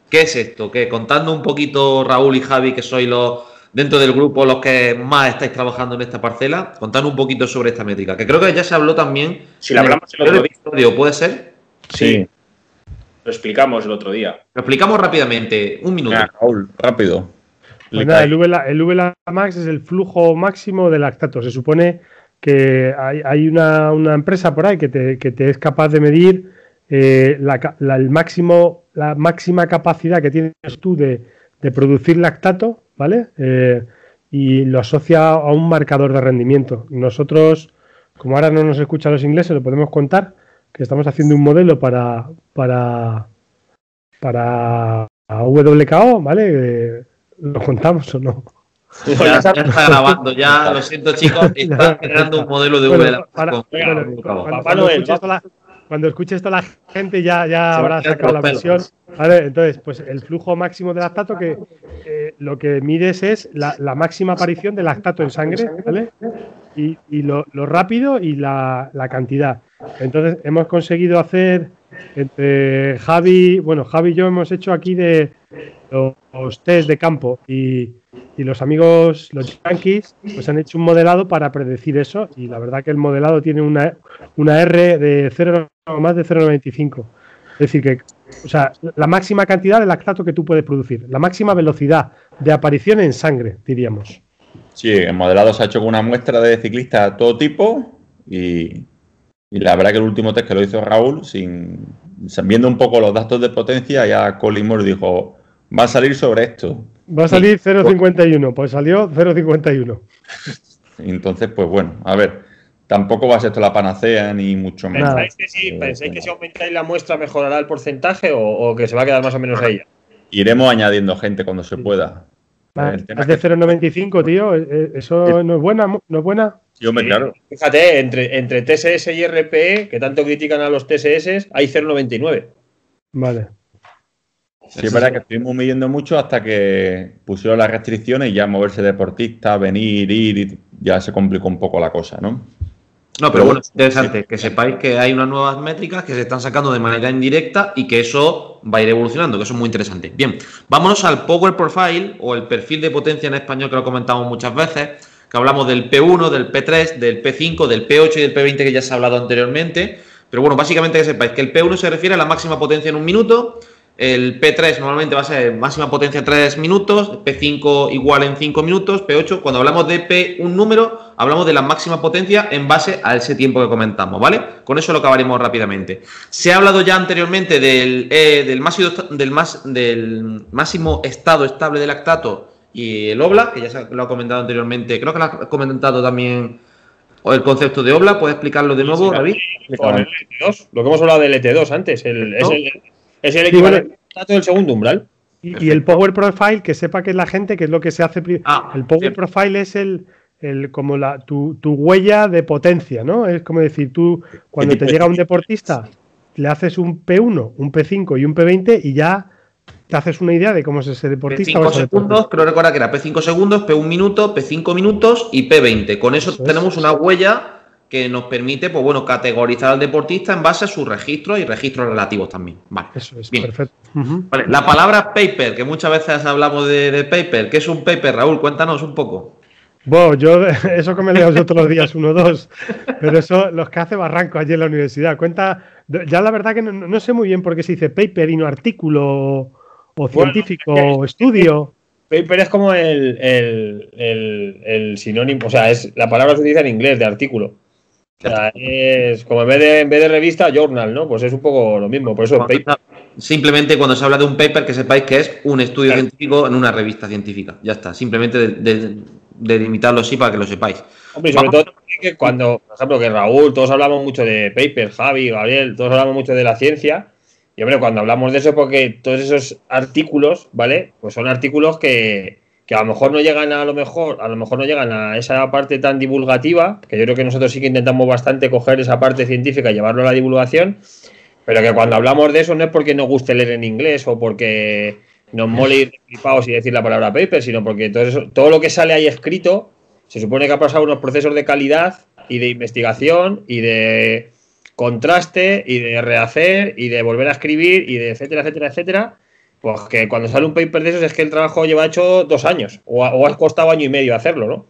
¿qué es esto? Que contando un poquito, Raúl y Javi, que sois los dentro del grupo los que más estáis trabajando en esta parcela, contando un poquito sobre esta métrica, que creo que ya se habló también. Si la hablamos el, otro día. ¿Puede ser? Sí. Lo explicamos el otro día. Lo explicamos rápidamente. Un minuto. Raúl, rápido. Pues el, VLA, el VLA Max es el flujo máximo de lactato. Se supone que hay, una, empresa por ahí que te, es capaz de medir eh, la, el máximo, la máxima capacidad que tienes tú de, producir lactato, ¿vale? Eh, y lo asocia a un marcador de rendimiento. Nosotros, como ahora no nos escuchan los ingleses, lo podemos contar, que estamos haciendo un modelo para, para, para WKO, ¿vale? Eh, ¿Lo contamos o no? Ya, está grabando, ya lo siento chicos, está creando un modelo de V cuando, escuche esto la gente ya, ya habrá sacado la versión. entonces, pues el flujo máximo de lactato que eh, lo que mides es la, máxima aparición de lactato en sangre, ¿vale? Y, lo, rápido y la, la cantidad. Entonces, hemos conseguido hacer entre Javi, bueno, Javi y yo hemos hecho aquí de los test de campo y, los amigos, los Yankees, pues han hecho un modelado para predecir eso y la verdad que el modelado tiene una, una R de 0, más de 0,95. Es decir, que o sea, la máxima cantidad de lactato que tú puedes producir, la máxima velocidad de aparición en sangre, diríamos. Sí, el modelado se ha hecho con una muestra de ciclistas de todo tipo y, Y la verdad que el último test que lo hizo Raúl, sin viendo un poco los datos de potencia, ya Colin dijo, va a salir sobre esto. Va a salir 0.51, pues salió 0.51. Entonces, pues bueno, a ver, tampoco va a ser esto la panacea ni mucho menos. ¿Pensáis que si, ¿pensáis que si aumentáis la muestra mejorará el porcentaje o, que se va a quedar más o menos ahí? Iremos añadiendo gente cuando se pueda. es de 0,95, tío. Eh, eh, ¿Eso no es buena? ¿No es buena? Yo me claro. Fíjate, entre, entre TSS y RPE, que tanto critican a los TSS, hay 0,99. Vale. Sí, es verdad que estuvimos midiendo mucho hasta que pusieron las restricciones y ya moverse deportista, venir, ir, ya se complicó un poco la cosa, ¿no? No, pero bueno, es interesante que sepáis que hay unas nuevas métricas que se están sacando de manera indirecta y que eso va a ir evolucionando, que eso es muy interesante. Bien, vámonos al Power Profile o el perfil de potencia en español que lo comentamos muchas veces, que hablamos del P1, del P3, del P5, del P8 y del P20 que ya se ha hablado anteriormente. Pero bueno, básicamente que sepáis que el P1 se refiere a la máxima potencia en un minuto, el P3 normalmente va a ser máxima potencia 3 minutos, P5 igual en 5 minutos, P8, cuando hablamos de P un número, hablamos de la máxima potencia en base a ese tiempo que comentamos, ¿vale? Con eso lo acabaremos rápidamente. Se ha hablado ya anteriormente del, eh, del, máximo, del, más, del máximo estado estable del lactato y el OBLA, que ya se lo ha comentado anteriormente, creo que lo ha comentado también el concepto de OBLA, ¿puedes explicarlo de nuevo, David? El LT2, lo que hemos hablado del LT2 antes, el, es el es el equivalente del segundo umbral. Y, el Power Profile, que sepa que es la gente, que es lo que se hace. Ah, el Power Profile es el, el como la, tu, huella de potencia, ¿no? Es como decir, tú, cuando te llega un deportista, le haces un P1, un P5 y un P20 y ya te haces una idea de cómo es ese deportista. P5 segundos, creo recordar que era P5 segundos, P1 minuto, P5 minutos y P20. Con eso, tenemos una huella que nos permite, pues bueno, categorizar al deportista en base a sus registros y registros relativos también. Vale. Eso es perfecto. vale. La palabra paper, que muchas veces hablamos de, paper. ¿Qué es un paper, Raúl? Cuéntanos un poco. Bueno, yo eso que me leo yo todos los días, uno o dos, pero eso los que hace Barranco allí en la universidad. Cuenta, ya la verdad que no, sé muy bien por qué se dice paper y no artículo o científico o estudio. Paper es como el, el, sinónimo, o sea, es la palabra se utiliza en inglés de artículo es como en vez, de, en vez de revista, journal, ¿no? Pues es un poco lo mismo, por eso Simplemente cuando se habla de un paper, que sepáis que es un estudio científico en una revista científica. Ya está, simplemente de, limitarlo así para que lo sepáis. Hombre, sobre todo que cuando, por ejemplo, que Raúl, todos hablamos mucho de paper, Javi, Gabriel, todos hablamos mucho de la ciencia. Y hombre, cuando hablamos de eso, porque todos esos artículos, ¿vale? Pues son artículos que, que a lo mejor no llegan a, lo mejor, a lo mejor no llegan a esa parte tan divulgativa, que yo creo que nosotros sí que intentamos bastante coger esa parte científica y llevarlo a la divulgación, pero que cuando hablamos de eso no es porque nos guste leer en inglés o porque nos mole ir flipados y decir la palabra paper, sino porque todo, eso, todo lo que sale ahí escrito se supone que ha pasado unos procesos de calidad y de investigación y de contraste y de rehacer y de volver a escribir y de etcétera, etcétera, etcétera pues que cuando sale un paper de esos es que el trabajo lleva hecho dos años o, ha, costado año y medio hacerlo, ¿no?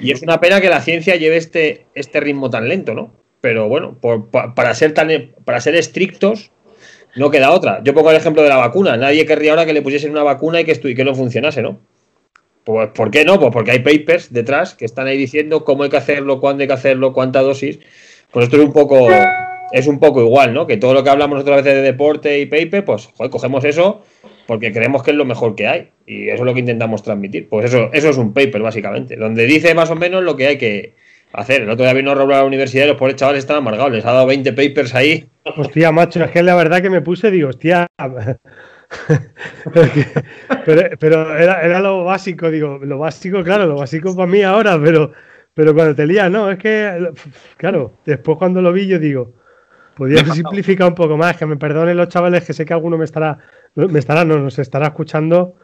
Y es una pena que la ciencia lleve este, este ritmo tan lento, ¿no? Pero bueno, para, ser tan, para ser estrictos, no queda otra. Yo pongo el ejemplo de la vacuna. Nadie querría ahora que le pusiesen una vacuna y que, y que no funcionase, ¿no? Pues, ¿por qué no? Pues porque hay papers detrás que están ahí diciendo cómo hay que hacerlo, cuándo hay que hacerlo, cuánta dosis. Pues esto es un poco, es un poco igual, ¿no? Que todo lo que hablamos otra vez de deporte y paper, pues joder, cogemos eso porque creemos que es lo mejor que hay y eso es lo que intentamos transmitir. Pues eso, eso es un paper básicamente, donde dice más o menos lo que hay que hacer. El otro día vino a robar a la universidad y los pobres chavales están amargados, les ha dado 20 papers ahí. Hostia, macho, es que la verdad que me puse, digo, hostia. pero, era, lo básico, digo, lo básico, claro, lo básico para mí ahora, pero, pero cuando te lías, no, es que, claro, después cuando lo vi yo digo, podría simplificar un poco más, que me perdonen los chavales, que sé que alguno me estará me estará, no, nos estará escuchando.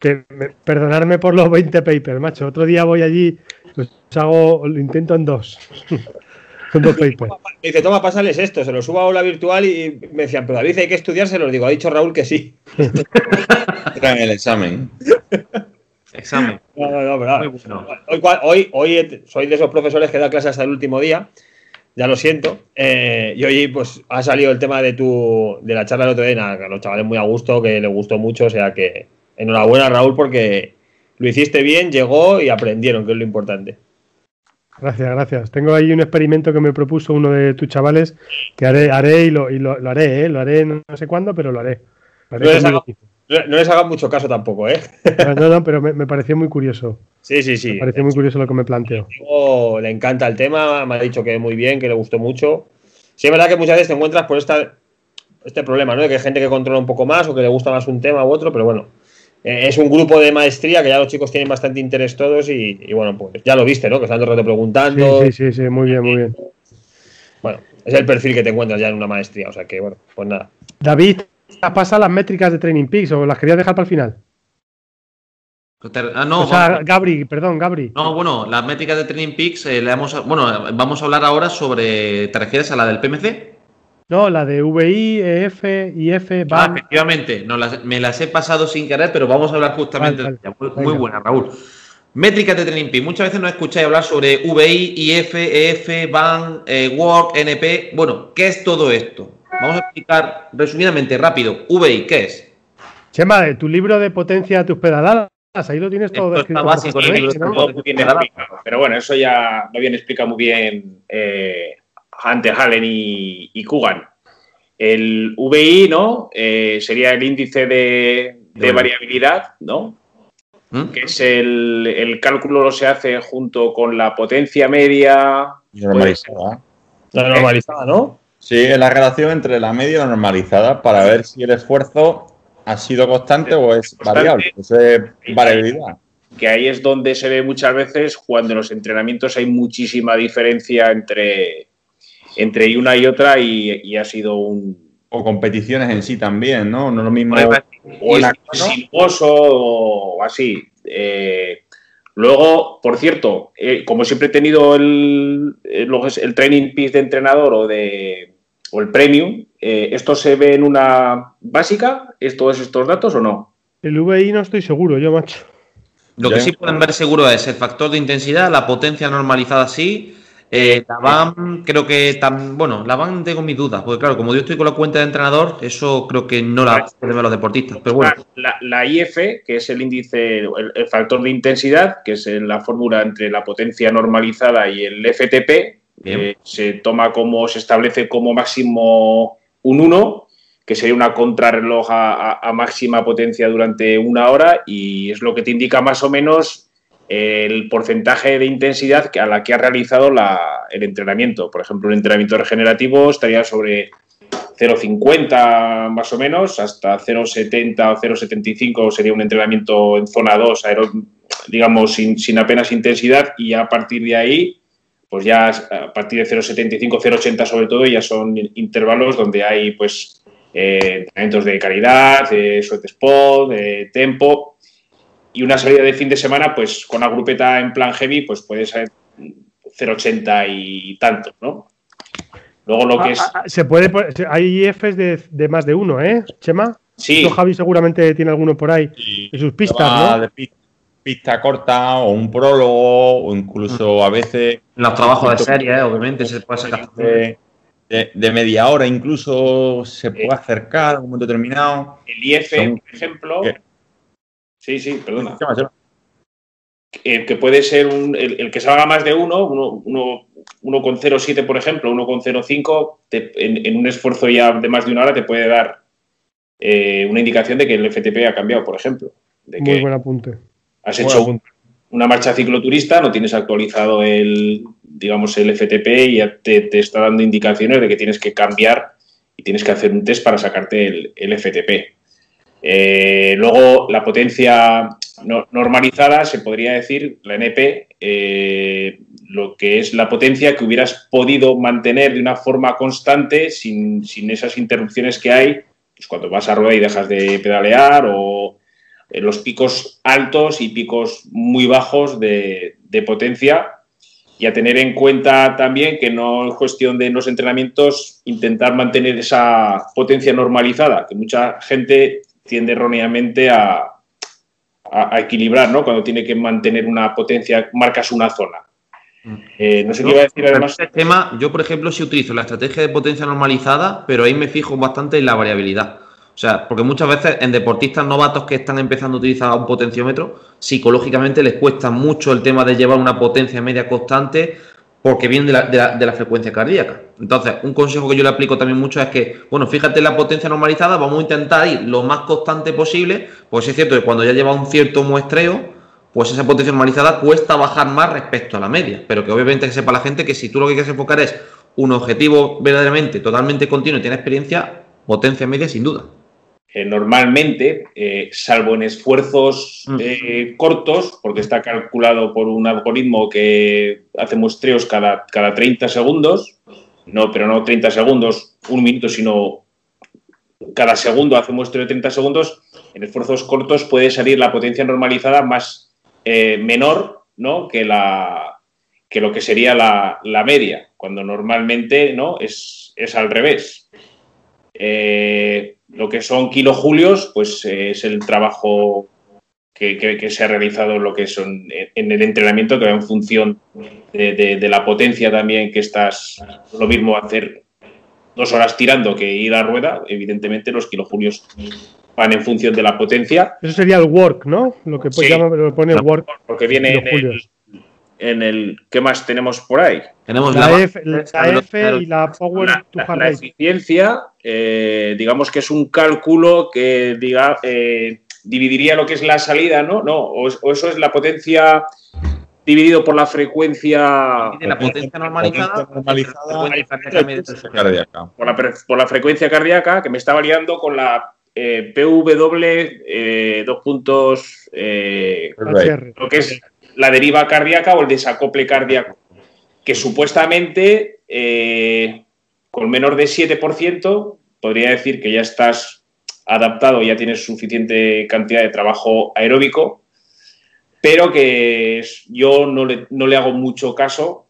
Que perdonarme por los 20 papers, macho. Otro día voy allí, pues hago, lo intento en dos. Son dos papers. Dice, toma, pásales esto, se lo subo a aula virtual y me decían, pero David, hay que estudiar, se los digo. Ha dicho Raúl que sí. Traen el examen. Examen. hoy, hoy, hoy soy de esos profesores que da clases hasta el último día ya lo siento. Eh, y hoy pues ha salido el tema de tu de la charla del otro día, que a los chavales muy a gusto, que le gustó mucho, o sea que enhorabuena Raúl porque lo hiciste bien, llegó y aprendieron, que es lo importante. Gracias, gracias. Tengo ahí un experimento que me propuso uno de tus chavales que haré, haré y lo, y lo, haré, ¿eh? Lo haré no, sé cuándo, pero lo haré. No, les haga, mucho caso tampoco, ¿eh? No, no, pero me, pareció muy curioso. Sí, sí, sí. Me pareció muy curioso lo que me planteó. Le encanta el tema, me ha dicho que muy bien, que le gustó mucho. Sí, es verdad que muchas veces te encuentras por esta, este problema, ¿no? De que hay gente que controla un poco más o que le gusta más un tema u otro, pero bueno, eh, es un grupo de maestría que ya los chicos tienen bastante interés todos y, bueno, pues ya lo viste, ¿no? Que están todo el rato preguntando. Sí, sí, sí, muy bien, muy bien. Bueno, es el perfil que te encuentras ya en una maestría, o sea que bueno, pues nada. David, ¿pasa las métricas de Training Peaks o las querías dejar para el final? Ah, no, o sea, Gabri, perdón, Gabri. No, bueno, las métricas de Training Peaks, eh, le hemos, bueno, vamos a hablar ahora sobre, ¿te refieres a la del PMC? No, la de VI, EF, IF, BAM. Ah, efectivamente, no, me las he pasado sin querer, pero vamos a hablar justamente de ella. Muy, buena, Raúl. Métricas de Training Muchas veces no escucháis hablar sobre VI, IF, EF, BAM, eh, Work, NP. Bueno, ¿qué es todo esto? Vamos a explicar resumidamente, rápido. VI, ¿qué es? Chema, tu libro de potencia tus pedaladas, ahí lo tienes todo escrito. Básico, pero bueno, eso ya no bien explica muy bien eh, Hunter, Hallen y, y Kugan. El VI, ¿no? Eh, sería el índice de, variabilidad, ¿no? ¿Mm? Que es el, cálculo se hace junto con la potencia media. Normalizada. La normalizada, ¿no? Sí, es la relación entre la media y la normalizada para ver si el esfuerzo ha sido constante o es variable. Eso es variabilidad. Que ahí es donde se ve muchas veces cuando en los entrenamientos hay muchísima diferencia entre, entre una y otra y, ha sido un... O competiciones en sí también, ¿no? No lo mismo... O el o así. Eh, luego, por cierto, eh, como siempre he tenido el, el, training piece de entrenador o de o el premium, eh, ¿esto se ve en una básica? ¿Todos estos datos o no? El VI no estoy seguro, yo, macho. Lo que sí pueden ver seguro es el factor de intensidad, la potencia normalizada sí, eh, la van, creo que tan, bueno, la van tengo mis dudas, porque claro, como yo estoy con la cuenta de entrenador, eso creo que no la pueden ver los deportistas. Pero bueno. La, IF, que es el índice, el, factor de intensidad, que es la fórmula entre la potencia normalizada y el FTP, eh, se toma como, se establece como máximo un 1, que sería una contrarreloj a máxima potencia durante una hora, y es lo que te indica más o menos el porcentaje de intensidad a la que ha realizado el entrenamiento. Por ejemplo, un entrenamiento regenerativo estaría sobre 0,50 más o menos, hasta 0,70 o 0,75 sería un entrenamiento en zona 2, digamos, sin, apenas intensidad y a partir de ahí, pues ya a partir de 0,75, 0,80 sobre todo, ya son intervalos donde hay pues eh, entrenamientos de calidad, de sweat spot, de tempo, y una salida de fin de semana, pues con la grupeta en plan heavy, pues puede ser 0,80 y tanto, ¿no? Luego lo que ah, es. Ah, ah, se puede. Hay IFs de, más de uno, ¿eh, Chema? Sí. Javi seguramente tiene alguno por ahí. En sus pistas, ¿no? pista, corta o un prólogo o incluso a veces. Los trabajos de serie, ¿eh? obviamente, se puede sacar. De, de, media hora incluso se puede acercar a un momento determinado. El IF, por ejemplo. Sí, sí, perdona. Eh, que puede ser el, que salga más de uno, uno, uno, uno con 0,7 por ejemplo, uno con 0,5, en, en, un esfuerzo ya de más de una hora te puede dar eh, una indicación de que el FTP ha cambiado, por ejemplo. De Muy buen apunte. Has hecho una marcha cicloturista, no tienes actualizado el, digamos, el FTP y ya te, está dando indicaciones de que tienes que cambiar y tienes que hacer un test para sacarte el, el FTP. Eh, luego, la potencia normalizada, se podría decir, la NP, eh, lo que es la potencia que hubieras podido mantener de una forma constante sin, esas interrupciones que hay pues cuando vas a rueda y dejas de pedalear o los picos altos y picos muy bajos de, de potencia y a tener en cuenta también que no es cuestión de en los entrenamientos intentar mantener esa potencia normalizada, que mucha gente tiende erróneamente a, equilibrar, ¿no? Cuando tiene que mantener una potencia, marcas una zona. Mm. Eh, no sé qué iba a decir además. Este tema, yo, por ejemplo, sí utilizo la estrategia de potencia normalizada, pero ahí me fijo bastante en la variabilidad. O sea, porque muchas veces en deportistas novatos que están empezando a utilizar un potenciómetro, psicológicamente les cuesta mucho el tema de llevar una potencia media constante porque viene de la, frecuencia cardíaca. Entonces, un consejo que yo le aplico también mucho es que, bueno, fíjate la potencia normalizada, vamos a intentar ir lo más constante posible, pues es cierto que cuando ya lleva un cierto muestreo, pues esa potencia normalizada cuesta bajar más respecto a la media, pero que obviamente que sepa la gente que si tú lo que quieres enfocar es un objetivo verdaderamente totalmente continuo y tienes experiencia, potencia media sin duda. Eh, normalmente, eh, salvo en esfuerzos mm. eh, cortos, porque está calculado por un algoritmo que hace muestreos cada, cada 30 segundos, no, pero no 30 segundos, un minuto, sino cada segundo hace muestreo de 30 segundos, en esfuerzos cortos puede salir la potencia normalizada más menor ¿no? que, la, que lo que sería la, media, cuando normalmente ¿no? es, es al revés. Eh, lo que son kilojulios, pues eh, es el trabajo que, se ha realizado lo que son en el entrenamiento, que va en función de, la potencia también que estás, lo mismo hacer dos horas tirando que ir a rueda, evidentemente los kilojulios van en función de la potencia. Eso sería el work, ¿no? Lo que pues lo pone work. Porque viene en el, en el, ¿Qué más tenemos por ahí? Tenemos la, F, y la Power to La eficiencia, eh, digamos que es un cálculo que diga, eh, dividiría lo que es la salida, ¿no? No, o, eso es la potencia dividido por la frecuencia. La potencia normalizada, Por, la, por la frecuencia cardíaca, que me está variando con la eh, PW, eh, dos puntos, eh, lo que es la deriva cardíaca o el desacople cardíaco, que supuestamente con menor de 7% podría decir que ya estás adaptado, ya tienes suficiente cantidad de trabajo aeróbico, pero que yo no le, no le hago mucho caso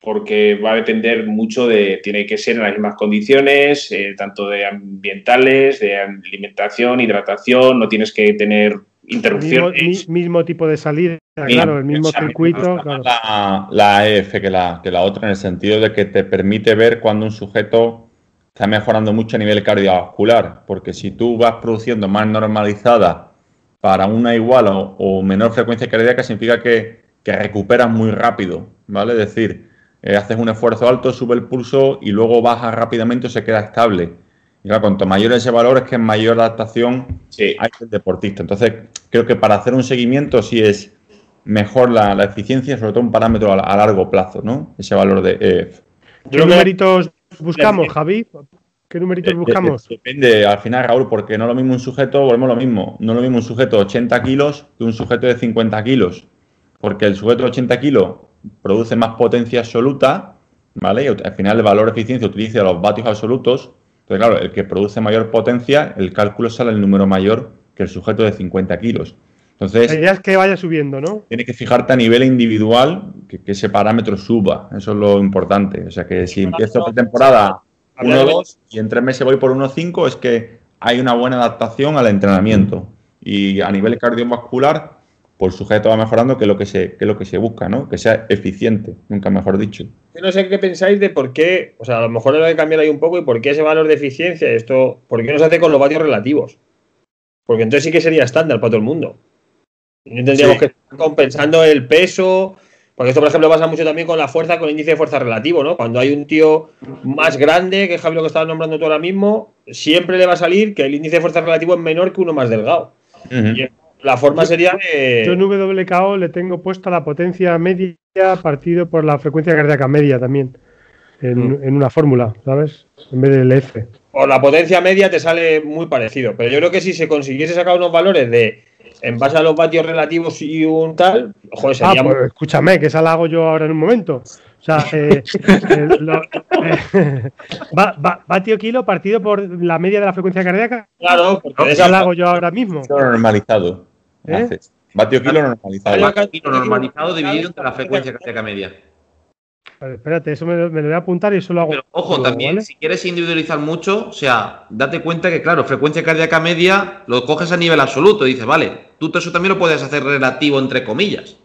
porque va a depender mucho de, tiene que ser en las mismas condiciones, eh, tanto de ambientales, de alimentación, hidratación, no tienes que tener interrupción. Mismo, mismo tipo de salida, claro, el mismo circuito. La, la, EF que la, que la otra en el sentido de que te permite ver cuando un sujeto está mejorando mucho a nivel cardiovascular, porque si tú vas produciendo más normalizada para una igual o, menor frecuencia cardíaca, significa que, que recuperas muy rápido, ¿vale? Es decir, eh, haces un esfuerzo alto, sube el pulso y luego baja rápidamente o se queda estable. Y claro, cuanto mayor ese valor es que es mayor adaptación hay el deportista. Entonces, creo que para hacer un seguimiento sí es mejor la, eficiencia, sobre todo un parámetro a, largo plazo, ¿no? Ese valor de EF. ¿Qué numeritos buscamos, Javi? ¿Qué numeritos buscamos? Depende, al final, Raúl, porque no es lo mismo un sujeto, volvemos a lo mismo, no es lo mismo un sujeto de 80 kilos que un sujeto de 50 kilos. Porque el sujeto de 80 kilos produce más potencia absoluta, ¿vale? Y al final el valor de eficiencia utiliza los vatios absolutos. Entonces, claro, el que produce mayor potencia, el cálculo sale el número mayor que el sujeto de 50 kilos. Entonces, la idea es que vaya subiendo, ¿no? Tienes que fijarte a nivel individual que, ese parámetro suba. Eso es lo importante. O sea, que si empiezo la temporada 1-2 y en tres meses voy por 1-5, es que hay una buena adaptación al entrenamiento. Y a nivel cardiovascular, por sujeto va mejorando, que es lo que se, que lo que se busca, ¿no? Que sea eficiente, nunca mejor dicho. Yo no sé qué pensáis de por qué, o sea, a lo mejor lo que cambiar ahí un poco y por qué ese valor de eficiencia, esto, ¿por qué no se hace con los vatios relativos? Porque entonces sí que sería estándar para todo el mundo. No tendríamos que estar compensando el peso, porque esto, por ejemplo, pasa mucho también con la fuerza, con el índice de fuerza relativo, ¿no? Cuando hay un tío más grande, que es Javi lo que estabas nombrando tú ahora mismo, siempre le va a salir que el índice de fuerza relativo es menor que uno más delgado. La forma sería de. Yo en WKO le tengo puesta la potencia media partido por la frecuencia cardíaca media también. En, mm. una fórmula, ¿sabes? En vez del F. O la potencia media te sale muy parecido. Pero yo creo que si se consiguiese sacar unos valores de. En base a los vatios relativos y un tal. Joder, ah, sería. Ah, pues escúchame, que esa la hago yo ahora en un momento. O sea, eh, eh, vatio kilo partido por la media de la frecuencia cardíaca. Claro, porque esa la hago yo ahora mismo. Normalizado. ¿Eh? Vatio kilo normalizado. Vatio kilo normalizado dividido entre la frecuencia cardíaca media. espérate, eso me, lo voy a apuntar y eso lo hago. Pero ojo, también, si quieres individualizar mucho, o sea, date cuenta que, claro, frecuencia cardíaca media lo coges a nivel absoluto y dices, vale, tú eso también lo puedes hacer relativo entre comillas.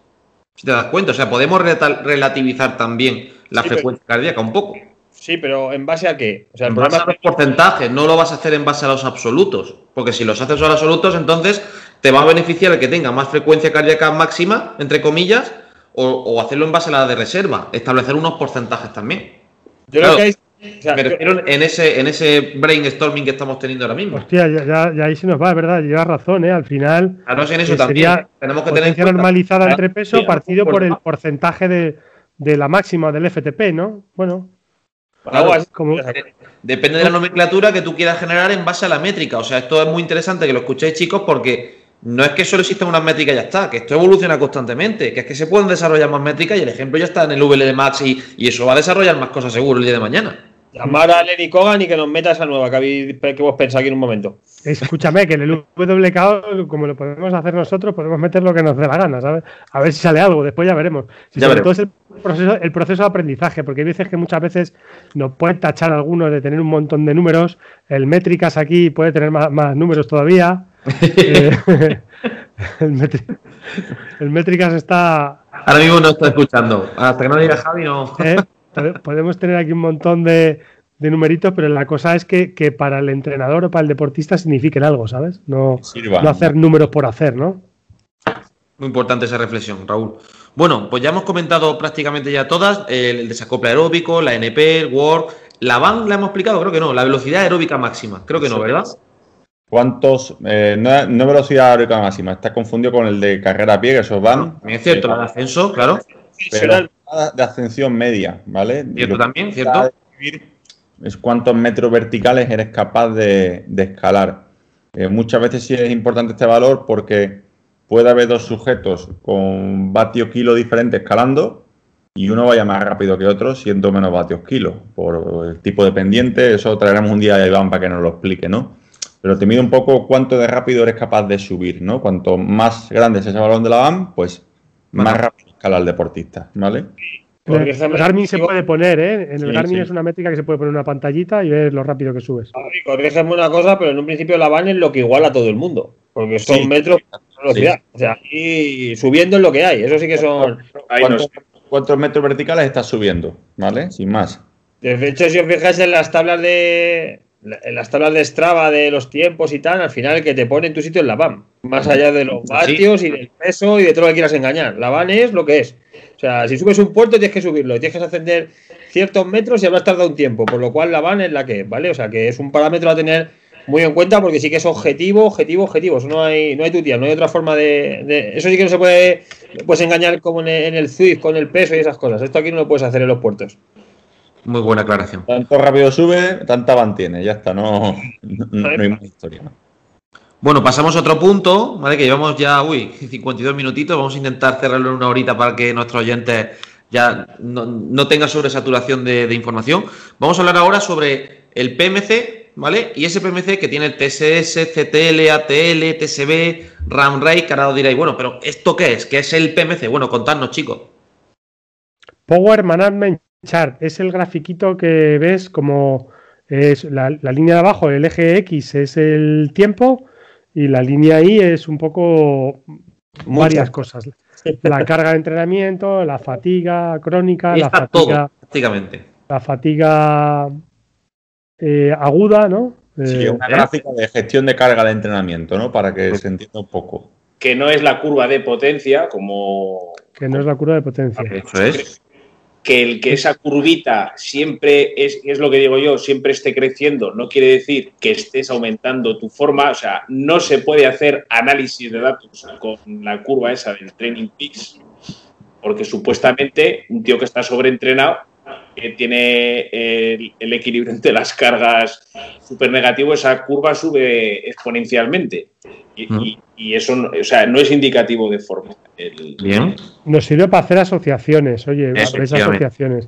Si te das cuenta, o sea, podemos relativizar también la frecuencia cardíaca un poco. Sí, pero ¿en base a qué? O sea, en base a los porcentajes, no lo vas a hacer en base a los absolutos. Porque si los haces a los absolutos, entonces te va a beneficiar el que tenga más frecuencia cardíaca máxima, entre comillas, o, hacerlo en base a la de reserva, establecer unos porcentajes también. Yo creo que hay pero en ese, en ese brainstorming que estamos teniendo ahora mismo. Hostia, ya, ya, ahí se nos va, ¿verdad? Llevas razón, ¿eh? Al final. Claro, en eso también. Tenemos que tener normalizada entre peso partido por el porcentaje de, de la máxima del FTP, ¿no? Bueno. Depende de la nomenclatura que tú quieras generar en base a la métrica. O sea, esto es muy interesante que lo escuchéis, chicos, porque no es que solo existen unas métricas y ya está, que esto evoluciona constantemente, que es que se pueden desarrollar más métricas y el ejemplo ya está en el VLD Max y, y eso va a desarrollar más cosas seguro el día de mañana. Llamar a Lenny Kogan y que nos meta esa nueva que, que vos pensáis aquí en un momento. Escúchame, que en el WKO, como lo podemos hacer nosotros, podemos meter lo que nos dé la gana, ¿sabes? A ver si sale algo, después ya veremos. sobre todo es el proceso, el proceso de aprendizaje, porque hay veces que muchas veces nos pueden tachar algunos de tener un montón de números. El métricas aquí puede tener más, números todavía. Eh, el, métricas está. Ahora mismo no está escuchando. Hasta que no diga Javi, no. ¿Eh? podemos tener aquí un montón de, numeritos, pero la cosa es que, para el entrenador o para el deportista signifiquen algo, ¿sabes? No, no hacer números por hacer, ¿no? Muy importante esa reflexión, Raúl. Bueno, pues ya hemos comentado prácticamente ya todas, el, desacople aeróbico, la NP, el WORK, la VAN la hemos explicado, creo que no, la velocidad aeróbica máxima, creo que no, ¿verdad? ¿Cuántos? Eh, no, velocidad aeróbica máxima, está confundido con el de carrera a pie, que esos van. es cierto, la de ascenso, claro de ascensión media, ¿vale? Cierto también, ¿cierto? Es cuántos metros verticales eres capaz de, escalar. Eh, muchas veces sí es importante este valor porque puede haber dos sujetos con vatio kilo diferentes escalando y uno vaya más rápido que otro siendo menos vatios kilo. Por el tipo de pendiente, eso traeremos un día a Iván para que nos lo explique, ¿no? Pero te mide un poco cuánto de rápido eres capaz de subir, ¿no? Cuanto más grande es ese balón de la VAM, pues más rápido al deportista, ¿vale? Porque el Garmin se puede poner, ¿eh? En el Garmin es una métrica que se puede poner una pantallita y ver lo rápido que subes. Corrígeme una cosa, pero en un principio la van es lo que iguala a todo el mundo. Porque son metros de velocidad. O sea, y subiendo es lo que hay. Eso sí que son. ¿Cuántos, metros verticales estás subiendo? ¿Vale? Sin más. De hecho, si os fijáis en las tablas de. En las tablas de Strava de los tiempos y tal, al final el que te pone en tu sitio es la VAM. Más allá de los vatios y del peso y de todo lo que quieras engañar. La van es lo que es. O sea, si subes un puerto tienes que subirlo, tienes que ascender ciertos metros y habrás tardado un tiempo, por lo cual la van es la que es, ¿vale? O sea, que es un parámetro a tener muy en cuenta porque sí que es objetivo, objetivo, objetivo. Eso no hay, no hay tutía, no hay otra forma de, Eso sí que no se puede puedes engañar como en el, en el Zwift con el peso y esas cosas. Esto aquí no lo puedes hacer en los puertos. Muy buena aclaración. Tanto rápido sube, tanta van tiene, ya está, no, no, hay más historia. Bueno, pasamos a otro punto, ¿vale? Que llevamos ya, uy, 52 minutitos. Vamos a intentar cerrarlo en una horita para que nuestros oyentes ya no, tengan sobresaturación de, de, información. Vamos a hablar ahora sobre el PMC, ¿vale? Y ese PMC que tiene el TSS, CTL, ATL, TSB, RAM RAID, que ahora os diréis, bueno, pero ¿esto qué es? ¿Qué es el PMC? Bueno, contadnos, chicos. Power Management Chart es el grafiquito que ves como es la, la línea de abajo, el eje X es el tiempo y la línea I es un poco varias cosas. La carga de entrenamiento, la fatiga crónica, la fatiga. prácticamente. La fatiga eh, aguda, ¿no? Sí, una gráfica de gestión de carga de entrenamiento, ¿no? Para que se entienda un poco. Que no es la curva de potencia, como. Que no es la curva de potencia. Eso es que el que esa curvita siempre es, es lo que digo yo, siempre esté creciendo, no quiere decir que estés aumentando tu forma, o sea, no se puede hacer análisis de datos con la curva esa del Training Peaks, porque supuestamente un tío que está sobreentrenado que tiene el, equilibrio entre las cargas súper negativo, esa curva sube exponencialmente. Y, eso o sea, no es indicativo de forma. Bien. Nos sirve para hacer asociaciones, oye, asociaciones.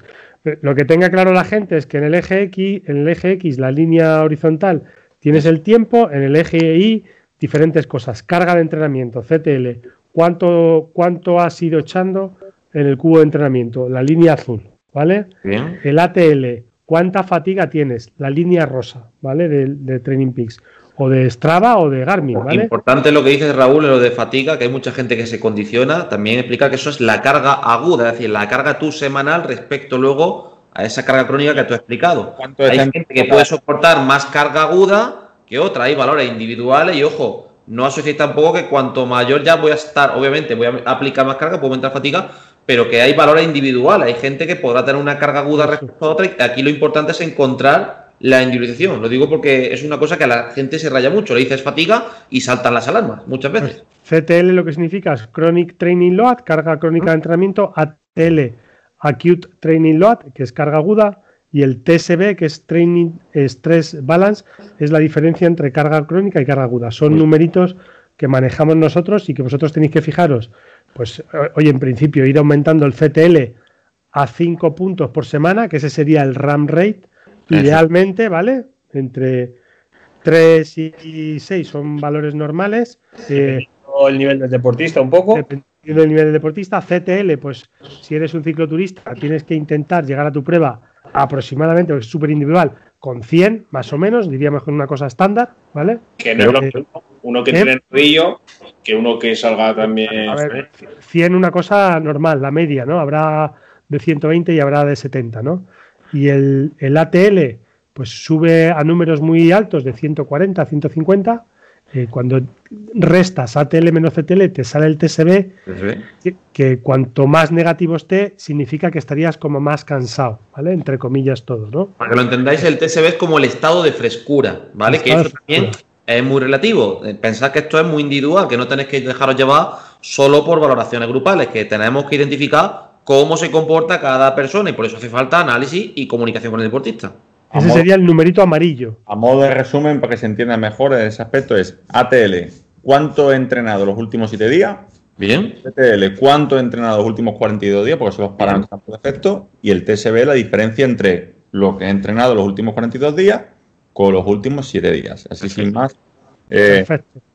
Lo que tenga claro la gente es que en el eje X, en el eje X, la línea horizontal, tienes el tiempo, en el eje Y, diferentes cosas. Carga de entrenamiento, CTL, cuánto, cuánto has ido echando en el cubo de entrenamiento, la línea azul. ¿Vale? El ATL, ¿cuánta fatiga tienes? La línea rosa, ¿vale? De, Training Peaks. O de Strava o de Garmin, ¿vale? Importante lo que dice Raúl, lo de fatiga, que hay mucha gente que se condiciona. También explica que eso es la carga aguda, es decir, la carga tú semanal respecto luego a esa carga crónica que tú has explicado. Hay gente que puede soportar más carga aguda que otra, hay valores individuales y ojo, no asociéis tampoco que cuanto mayor ya voy a estar, obviamente voy a aplicar más carga, puedo aumentar fatiga, pero que hay valores individuales. Hay gente que podrá tener una carga aguda respecto a otra y aquí lo importante es encontrar la individualización. Lo digo porque es una cosa que a la gente se raya mucho. Le dices fatiga y saltan las alarmas muchas veces. CTL lo que significa es Chronic Training Load, carga crónica de entrenamiento, ATL, Acute Training Load, que es carga aguda, y el TSB, que es Training Stress Balance, es la diferencia entre carga crónica y carga aguda. Son numeritos que manejamos nosotros y que vosotros tenéis que fijaros. Pues, oye, en principio, ir aumentando el CTL a 5 puntos por semana, que ese sería el RAM rate, idealmente, ¿vale? Entre 3 y 6 son valores normales. Eh, el nivel del deportista un poco. Dependiendo del nivel del deportista. CTL, pues si eres un cicloturista, tienes que intentar llegar a tu prueba aproximadamente, es súper individual, con 100 más o menos, diríamos con una cosa estándar, ¿vale? Que no uno que tiene río que uno que salga también. A ver, 100 una cosa normal, la media, ¿no? Habrá de 120 y habrá de 70, ¿no? Y el, el ATL, pues sube a números muy altos de 140, 150 eh, cuando restas ATL menos CTL te sale el TSB, que, cuanto más negativo esté, significa que estarías como más cansado, ¿vale? Entre comillas todo, ¿no? Para que lo entendáis, el TSB es como el estado de frescura, ¿vale? Que eso también es muy relativo. Eh, pensad que esto es muy individual, que no tenéis que dejaros llevar solo por valoraciones grupales, que tenemos que identificar cómo se comporta cada persona y por eso hace falta análisis y comunicación con el deportista. Ese sería el numerito amarillo. A modo de resumen, para que se entienda mejor en ese aspecto, es ATL, ¿cuánto he entrenado los últimos 7 días? Bien. ATL, ¿cuánto he entrenado los últimos 42 días? Porque son los parámetros por defecto. Y el TSB, la diferencia entre lo que he entrenado los últimos 42 días con los últimos 7 días. Así sin más. Eh,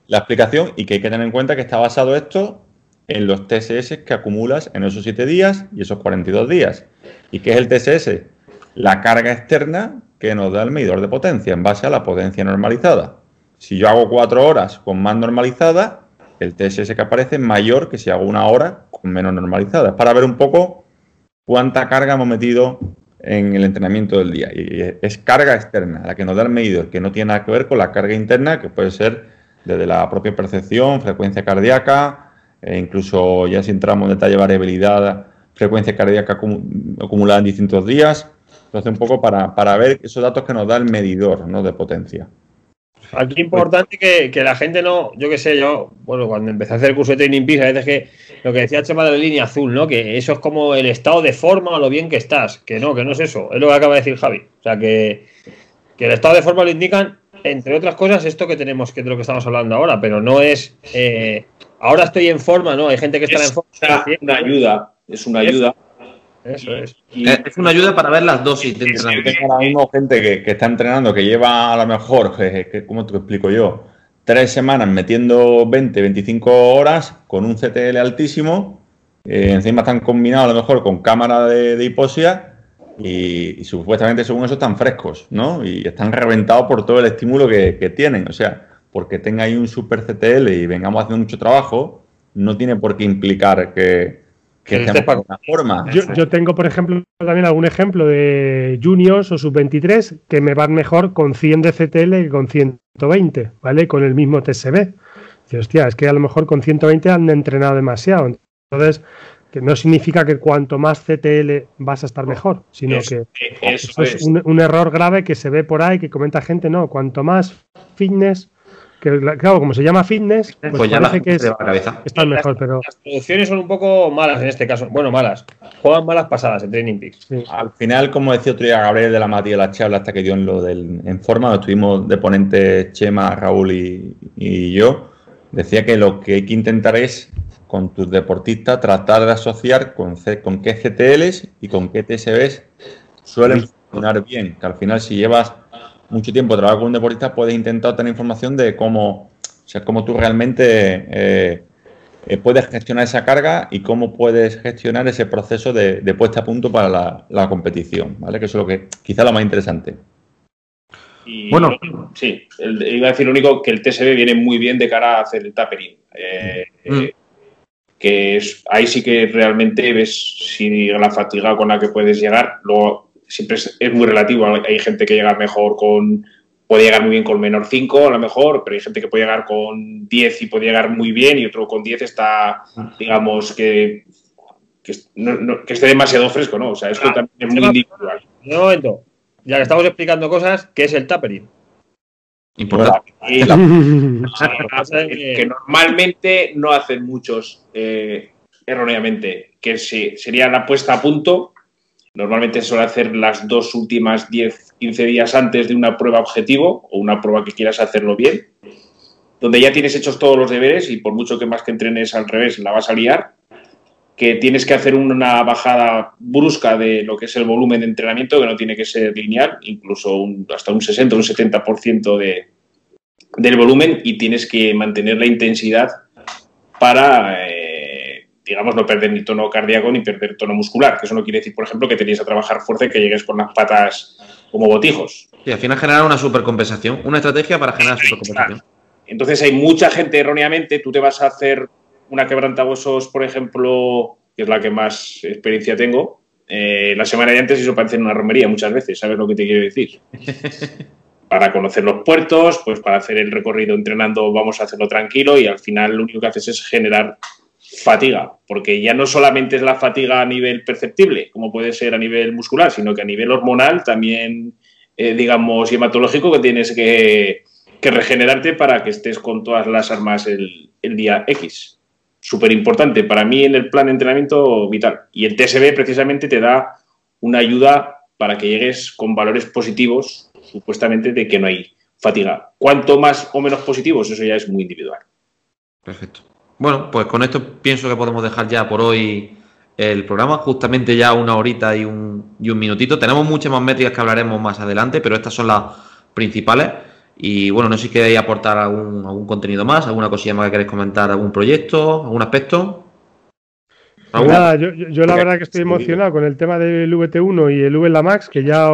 la explicación y que hay que tener en cuenta que está basado esto en los TSS que acumulas en esos 7 días y esos 42 días. ¿Y qué es el TSS? La carga externa que nos da el medidor de potencia en base a la potencia normalizada. Si yo hago cuatro horas con más normalizada, el TSS que aparece es mayor que si hago una hora con menos normalizada. Es para ver un poco cuánta carga hemos metido en el entrenamiento del día. Y es carga externa, la que nos da el medidor, que no tiene nada que ver con la carga interna, que puede ser desde la propia percepción, frecuencia cardíaca, e incluso ya si entramos en detalle variabilidad, frecuencia cardíaca acumulada en distintos días. Entonces, un poco para, para ver esos datos que nos da el medidor ¿no? de potencia. Aquí importante que, que, la gente no, yo qué sé, yo, bueno, cuando empecé a hacer el curso de Training Peaks, a veces que lo que decía Chema de la línea azul, ¿no? Que eso es como el estado de forma o lo bien que estás. Que no, que no es eso. Es lo que acaba de decir Javi. O sea, que, que el estado de forma lo indican, entre otras cosas, esto que tenemos, que es de lo que estamos hablando ahora, pero no es. Eh, ahora estoy en forma, ¿no? Hay gente que está en forma. Es una ayuda, es una ayuda. Eso es. es una ayuda para ver las dosis de entrenamiento. Ahora mismo gente que, está entrenando, que lleva a lo mejor, que, ¿cómo te explico yo? Tres semanas metiendo 20, 25 horas con un CTL altísimo. Eh, encima están combinados a lo mejor con cámara de, hipoxia y, supuestamente según eso están frescos, ¿no? Y están reventados por todo el estímulo que, que tienen. O sea, porque tenga ahí un super CTL y vengamos haciendo mucho trabajo, no tiene por qué implicar que, forma. Yo, tengo, por ejemplo, también algún ejemplo de juniors o sub-23 que me van mejor con 100 de CTL que con 120, ¿vale? Con el mismo TSB. Y, hostia, es que a lo mejor con 120 han entrenado demasiado. Entonces, que no significa que cuanto más CTL vas a estar mejor, sino que eso es, un, un, error grave que se ve por ahí, que comenta gente, no, cuanto más fitness, que claro, como se llama fitness, pues, pues parece que es, está mejor, pero... Las producciones son un poco malas en este caso. Bueno, malas. Juegan malas pasadas en Training Peaks. Al final, como decía otro día Gabriel de la Matía, la charla hasta que dio en lo del en forma, estuvimos de ponentes Chema, Raúl y, yo, decía que lo que hay que intentar es con tus deportistas tratar de asociar con, con qué CTLs y con qué TSBs suelen funcionar bien. Que al final si llevas mucho tiempo trabajando con un deportista, puedes intentar tener información de cómo, o sea, cómo tú realmente eh, eh, puedes gestionar esa carga y cómo puedes gestionar ese proceso de, puesta a punto para la, competición, ¿vale? Que eso es lo que quizá lo más interesante. bueno, sí, iba a decir lo único que el TSB viene muy bien de cara a hacer el tapering. Eh, mm. que es, ahí sí que realmente ves si la fatiga con la que puedes llegar. Luego, siempre es, muy relativo. Hay gente que llega mejor con, puede llegar muy bien con menor 5 a lo mejor, pero hay gente que puede llegar con 10 y puede llegar muy bien y otro con 10 está, digamos, que, que, esté demasiado fresco, ¿no? O sea, esto también es muy individual. Un momento, ya que estamos explicando cosas, ¿qué es el tapering? Importante. que normalmente no hacen muchos eh, erróneamente, que sería la puesta a punto. Normalmente suele hacer las dos últimas 10, 15 días antes de una prueba objetivo o una prueba que quieras hacerlo bien, donde ya tienes hechos todos los deberes y por mucho que más que entrenes al revés la vas a liar, que tienes que hacer una bajada brusca de lo que es el volumen de entrenamiento, que no tiene que ser lineal, incluso hasta un 60 o un 70% de, del volumen y tienes que mantener la intensidad para, eh, digamos, no perder ni tono cardíaco ni perder tono muscular, que eso no quiere decir, por ejemplo, que tenías a trabajar fuerte y que llegues con las patas como botijos. Y al final generar una supercompensación, una estrategia para generar supercompensación. Entonces hay mucha gente erróneamente, tú te vas a hacer una quebrantahuesos, por ejemplo, que es la que más experiencia tengo, eh, la semana de antes eso parece una romería muchas veces, ¿sabes lo que te quiero decir? para conocer los puertos, pues para hacer el recorrido entrenando vamos a hacerlo tranquilo y al final lo único que haces es generar fatiga, porque ya no solamente es la fatiga a nivel perceptible, como puede ser a nivel muscular, sino que a nivel hormonal también, eh, digamos, hematológico, que tienes que, regenerarte para que estés con todas las armas el, el día X súper importante para mí en el plan de entrenamiento vital. Y el TSB precisamente te da una ayuda para que llegues con valores positivos, supuestamente, de que no hay fatiga. Cuanto más o menos positivos, eso ya es muy individual. Perfecto. Bueno, pues con esto pienso que podemos dejar ya por hoy el programa, justamente ya una horita y un, y un minutito. Tenemos muchas más métricas que hablaremos más adelante, pero estas son las principales. Y bueno, no sé si queréis aportar algún, algún contenido más, alguna cosilla más que queréis comentar, algún proyecto, algún aspecto. Pues nada, yo, la verdad que estoy emocionado con el tema del VT1 y el VLA Max, que ya,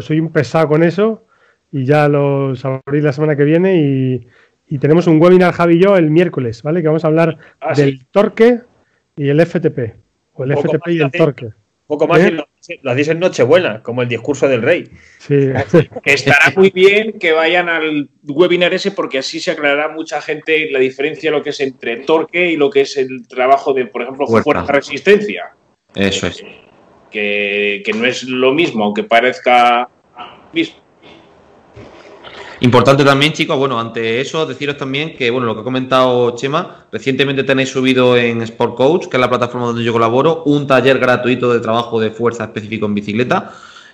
soy un pesado con eso y ya lo sabréis la semana que viene y, tenemos un webinar Javi y yo el miércoles, ¿vale? Que vamos a hablar ah, del torque y el FTP, o el FTP y el torque. Poco más ¿Eh? lo, hacéis en Nochebuena, como el discurso del rey. Sí. Que estará muy bien que vayan al webinar ese porque así se aclarará mucha gente la diferencia lo que es entre torque y lo que es el trabajo de, por ejemplo, fuerza, resistencia. Eso es. Que, que, no es lo mismo, aunque parezca mismo. Importante también, chicos, bueno, ante eso, deciros también que, bueno, lo que ha comentado Chema, recientemente tenéis subido en Sport Coach, que es la plataforma donde yo colaboro, un taller gratuito de trabajo de fuerza específico en bicicleta.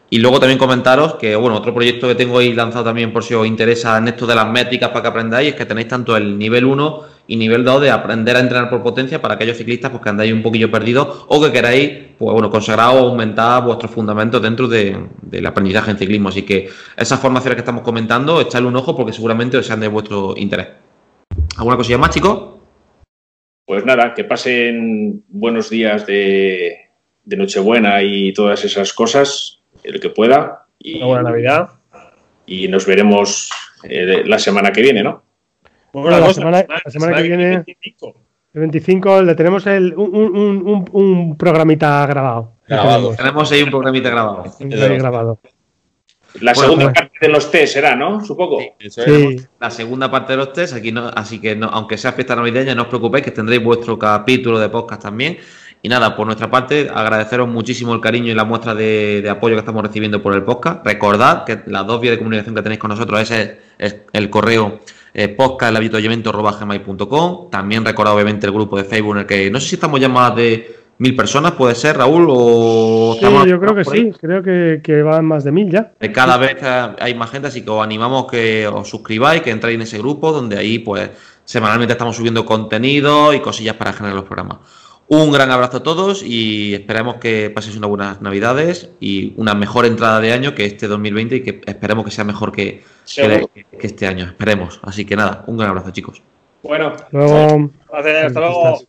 Y luego también comentaros que, bueno, otro proyecto que tengo ahí lanzado también por si os interesa en esto de las métricas para que aprendáis es que tenéis tanto el nivel 1 y nivel 2 de aprender a entrenar por potencia para aquellos ciclistas pues, que andáis un poquillo perdidos o que queráis, pues bueno, consagrar o aumentar vuestros fundamentos dentro del aprendizaje en ciclismo. Así que esas formaciones que estamos comentando, echadle un ojo porque seguramente os sean de vuestro interés. ¿Alguna cosilla más, chicos? Pues nada, que pasen buenos días de, de Nochebuena y todas esas cosas el que pueda. Y, Una buena Navidad. Y nos veremos eh, la semana que viene, ¿no? Bueno, la, semana, que viene. El 25 le tenemos el, un, programita grabado. Tenemos ahí un programita grabado. grabado. La segunda parte de los test será, ¿no? Supongo. Sí, La segunda parte de los test, aquí no, así que no, aunque sea fiesta navideña, no os preocupéis que tendréis vuestro capítulo de podcast también y nada, por nuestra parte, agradeceros muchísimo el cariño y la muestra de, apoyo que estamos recibiendo por el podcast. Recordad que las dos vías de comunicación que tenéis con nosotros ese es el correo eh, También recordad obviamente el grupo de Facebook en el que no sé si estamos ya más de mil personas, puede ser, Raúl, o sí, yo creo que sí, creo que, van más de mil ya. Cada vez hay más gente, así que os animamos que os suscribáis, que entréis en ese grupo, donde ahí pues semanalmente estamos subiendo contenido y cosillas para generar los programas. Un gran abrazo a todos y esperemos que paséis unas buenas navidades y una mejor entrada de año que este 2020 y que esperemos que sea mejor que, este año. Esperemos. Así que nada, un gran abrazo chicos. Bueno, hasta luego.